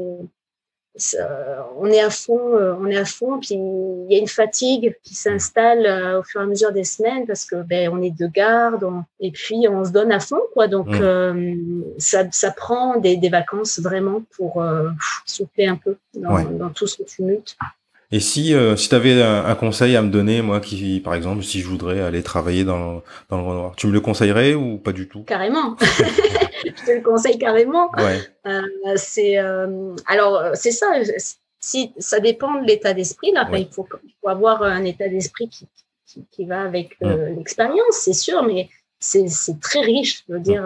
on est à fond, euh, on est à fond, puis il y a une fatigue qui s'installe euh, au fur et à mesure des semaines parce que ben on est de garde, et puis on se donne à fond quoi. Donc mmh. euh, ça, ça prend des, des vacances vraiment pour souffler un peu dans, dans tout ce tumulte. Et si, euh, si tu avais un, conseil à me donner, moi qui, par exemple, si je voudrais aller travailler dans, dans le Renoir, tu me le conseillerais ou pas du tout? Carrément. je te le conseille carrément. Ouais. Euh, c'est euh, alors c'est ça. Si ça dépend de l'état d'esprit là, il, faut, il, faut, avoir un état d'esprit qui, qui, qui, va avec euh, l'expérience, c'est sûr, mais c'est très riche. Je veux dire,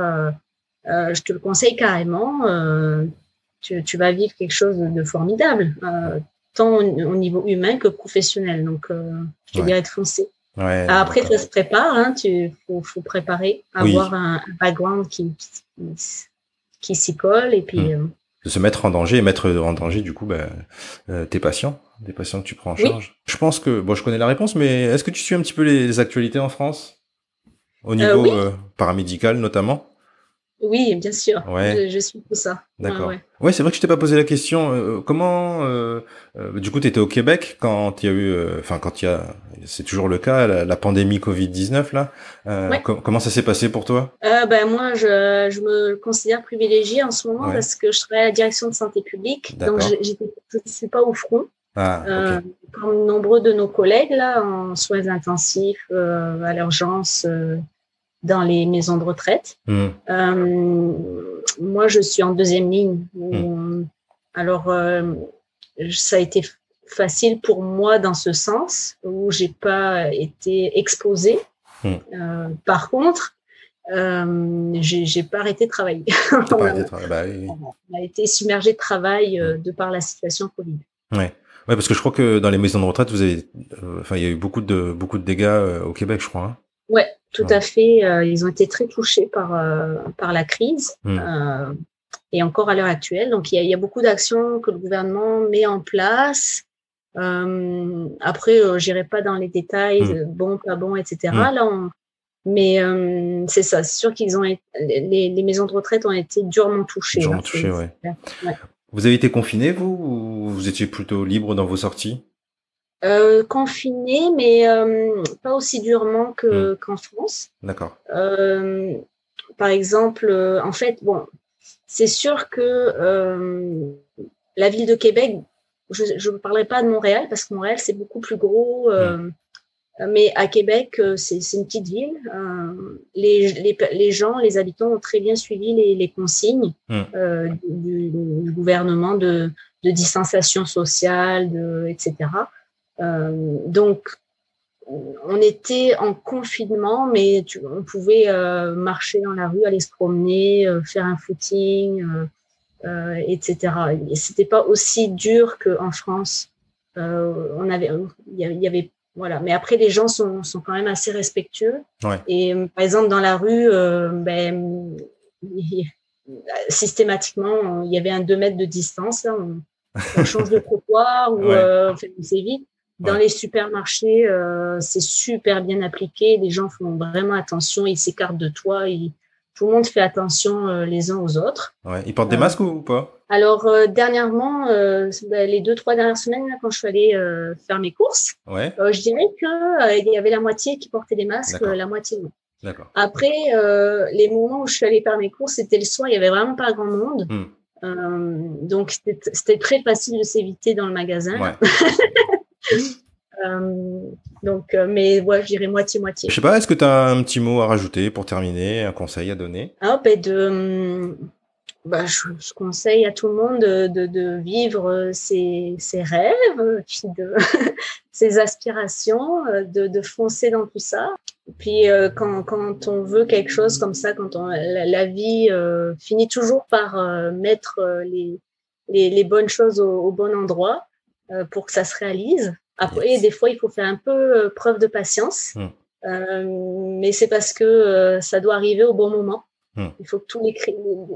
je te le conseille carrément tu, tu, vas vivre quelque chose de formidable, tant au, niveau humain que professionnel. Donc, je te dirais de foncer. Ouais, Après, ça se prépare, hein, tu faut, faut préparer, avoir un, un, background qui, qui, qui s'y colle et puis. Hmm. De se mettre en danger et mettre en danger du coup bah, euh, tes patients, des patients que tu prends en charge. Je pense que bon, je connais la réponse, mais est-ce que tu suis un petit peu les, les actualités en France? Au niveau oui. paramédical notamment? Oui, bien sûr. Ouais. Je, je suis tout ça. D'accord. Ouais, ouais. ouais c'est vrai que je t'ai pas posé la question. Euh, comment, euh, euh, du coup, tu étais au Québec quand il y a eu, enfin quand il y a, c'est toujours le cas, la, la pandémie Covid 19 là. Com comment ça s'est passé pour toi? Ben moi, je, je, me considère privilégiée en ce moment parce que je travaille à la direction de santé publique, donc je ne suis pas au front. Ah, Euh, comme nombreux de nos collègues là, en soins intensifs, euh, à l'urgence, euh, dans les maisons de retraite. Hmm. Euh, moi, je suis en deuxième ligne. Hmm. Alors, euh, ça a été facile pour moi dans ce sens où j'ai pas été exposée. Hmm. Euh, par contre, j'ai pas arrêté de travailler. On, arrêté a, de travailler. Bah, oui. on a été submergé de travail de par la situation Covid. Ouais. Ouais, parce que je crois que dans les maisons de retraite, vous avez, enfin, il y a eu beaucoup de beaucoup de dégâts au Québec, je crois. Hein. Ouais, tout Ouais. à fait. Euh, ils ont été très touchés par euh, par la crise Hmm. euh, et encore à l'heure actuelle. Donc il y a, il y a beaucoup d'actions que le gouvernement met en place. Après, j'irai pas dans les détails, Hmm. bon, pas bon, etc. Hmm. Là, on... mais c'est ça. C'est sûr qu'ils ont été- les, les maisons de retraite ont été durement touchées. Durement là, touchées. Ouais. Vous avez été confiné, vous, ou vous étiez plutôt libre dans vos sorties? Euh, confinés, mais euh, pas aussi durement Hmm. que qu'en France. D'accord. Euh, par exemple, euh, en fait, bon, c'est sûr que la ville de Québec, je ne parlerai pas de Montréal parce que Montréal c'est beaucoup plus gros, euh, mais à Québec c'est c'est une petite ville. Les, les, les gens, les habitants ont très bien suivi les, les consignes Mm. euh, du, du gouvernement de, de distanciation sociale, de, etc. Euh, donc on était en confinement, mais tu, on pouvait euh, marcher dans la rue, aller se promener, euh, faire un footing, euh, etc. Et c'était pas aussi dur qu'en France. On avait, il y, avait, voilà. Mais après, les gens sont, sont quand même assez respectueux. Ouais. Et par exemple, dans la rue, ben, systématiquement, il y avait un 2 mètres de distance. Là, on, on change de trottoir ou Ouais. on fait vite. Dans Ouais. les supermarchés, euh, c'est super bien appliqué. Les gens font vraiment attention. Ils s'écartent de toi. Ils, tout le monde fait attention euh, les uns aux autres. Ouais. Ils portent des Euh, masques ou, pas? Alors euh, dernièrement, euh, ben, les deux trois dernières semaines, là, quand je suis allée euh, faire mes courses, Ouais. euh, je dirais que euh, il y avait la moitié qui portait des masques, la moitié non. Après, euh, les moments où je suis allée faire mes courses, c'était le soir. Il y avait vraiment pas grand monde. Hmm. Euh, donc c'était c'était très facile de s'éviter dans le magasin. Ouais. Euh, donc, euh, mais ouais, je dirais moitié-moitié. Je sais pas, est-ce que tu as un petit mot à rajouter pour terminer, un conseil à donner? Ah, ben de, bah, je, je conseille à tout le monde de, de, de vivre ses, ses rêves, puis de ses aspirations, euh, de, de foncer dans tout ça. Puis euh, quand, quand on veut quelque chose comme ça, quand on, la, la vie euh, finit toujours par euh, mettre euh, les, les, les bonnes choses au, au bon endroit euh, pour que ça se réalise. Après, Yes. des fois, il faut faire un peu euh, preuve de patience, Mm. Euh, mais c'est parce que euh, ça doit arriver au bon moment. Mm. Il faut que tous les,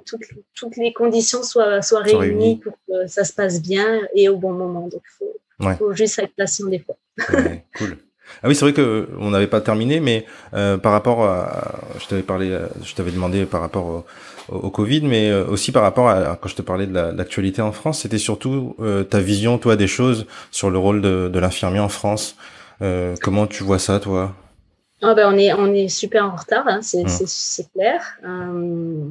toutes, toutes les conditions soient, soient Soient réunies réunies. pour que ça se passe bien et au bon moment. Donc, il faut, Ouais. faut juste être patient des fois. Ouais, cool. Ah oui, c'est vrai que on n'avait pas terminé, mais euh, par rapport à, je t'avais parlé, euh, je t'avais demandé par rapport au, au, au Covid, mais euh, aussi par rapport à quand je te parlais de la- de l'actualité en France, c'était surtout euh, ta vision, toi, des choses sur le rôle de, de l'infirmier en France. Euh, comment tu vois ça, toi? Ah ben on est on est super en retard, hein, c'est Mm. c'est- clair. Euh,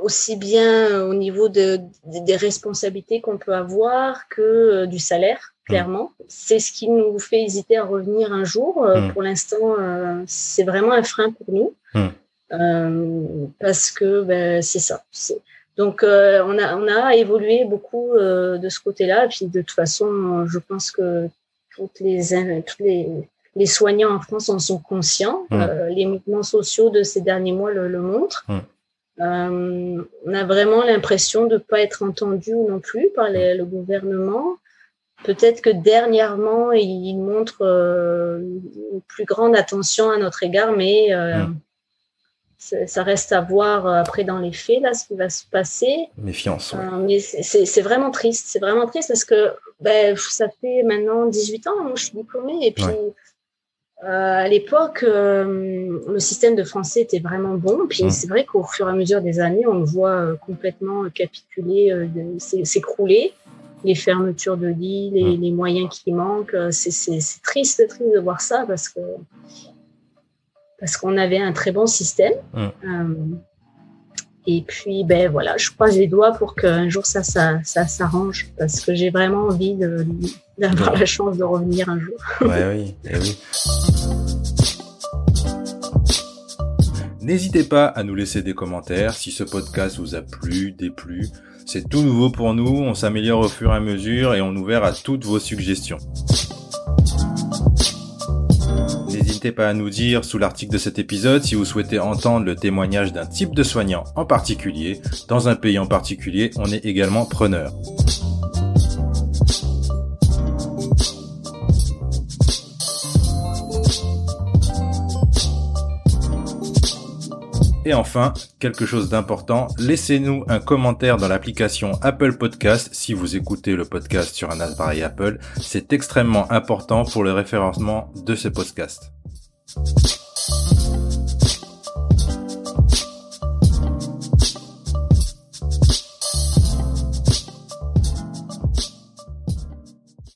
aussi bien au niveau de, de- des responsabilités qu'on peut avoir que euh, du salaire, clairement. C'est ce qui nous fait hésiter à revenir un jour. Euh, Mm. Pour l'instant, euh, c'est vraiment un frein pour nous Mm. Euh, parce que ben, c'est ça. Donc euh, on a on a évolué beaucoup euh, de ce côté-là. Puis de toute façon, je pense que toutes les toutes les les soignants en France en sont conscients. Mm. Euh, les mouvements sociaux de ces derniers mois le, le montrent. On a vraiment l'impression de ne pas être entendu non plus par le gouvernement. Peut-être que dernièrement, il montre une plus grande attention à notre égard, mais mmh ça reste à voir euh, après dans les faits, là, ce qui va se passer. Méfiance. Euh, mais c'est vraiment triste. C'est vraiment triste parce que ben, ça fait maintenant 18 ans, moi je suis diplômée. Et puis, euh, à l'époque, le système de français était vraiment bon. Puis mmh. c'est vrai qu'au fur et à mesure des années, on le voit complètement capituler, s'écrouler. Les fermetures de lits, les, mmh. les moyens qui manquent. C'est triste, triste de voir ça parce que parce qu'on avait un très bon système. Mm. Euh, et puis, ben voilà, je croise les doigts pour qu'un jour ça, ça, ça s'arrange, parce que j'ai vraiment envie d'avoir la chance de revenir un jour. ouais, oui, oui. N'hésitez pas à nous laisser des commentaires si ce podcast vous a plu, déplu. C'est tout nouveau pour nous, on s'améliore au fur et à mesure et on est ouvert à toutes vos suggestions. N'hésitez pas à nous dire sous l'article de cet épisode si vous souhaitez entendre le témoignage d'un type de soignant en particulier. Dans un pays en particulier, on est également preneur. Et enfin, quelque chose d'important, laissez-nous un commentaire dans l'application Apple Podcast si vous écoutez le podcast sur un appareil Apple. C'est extrêmement important pour le référencement de ce podcast.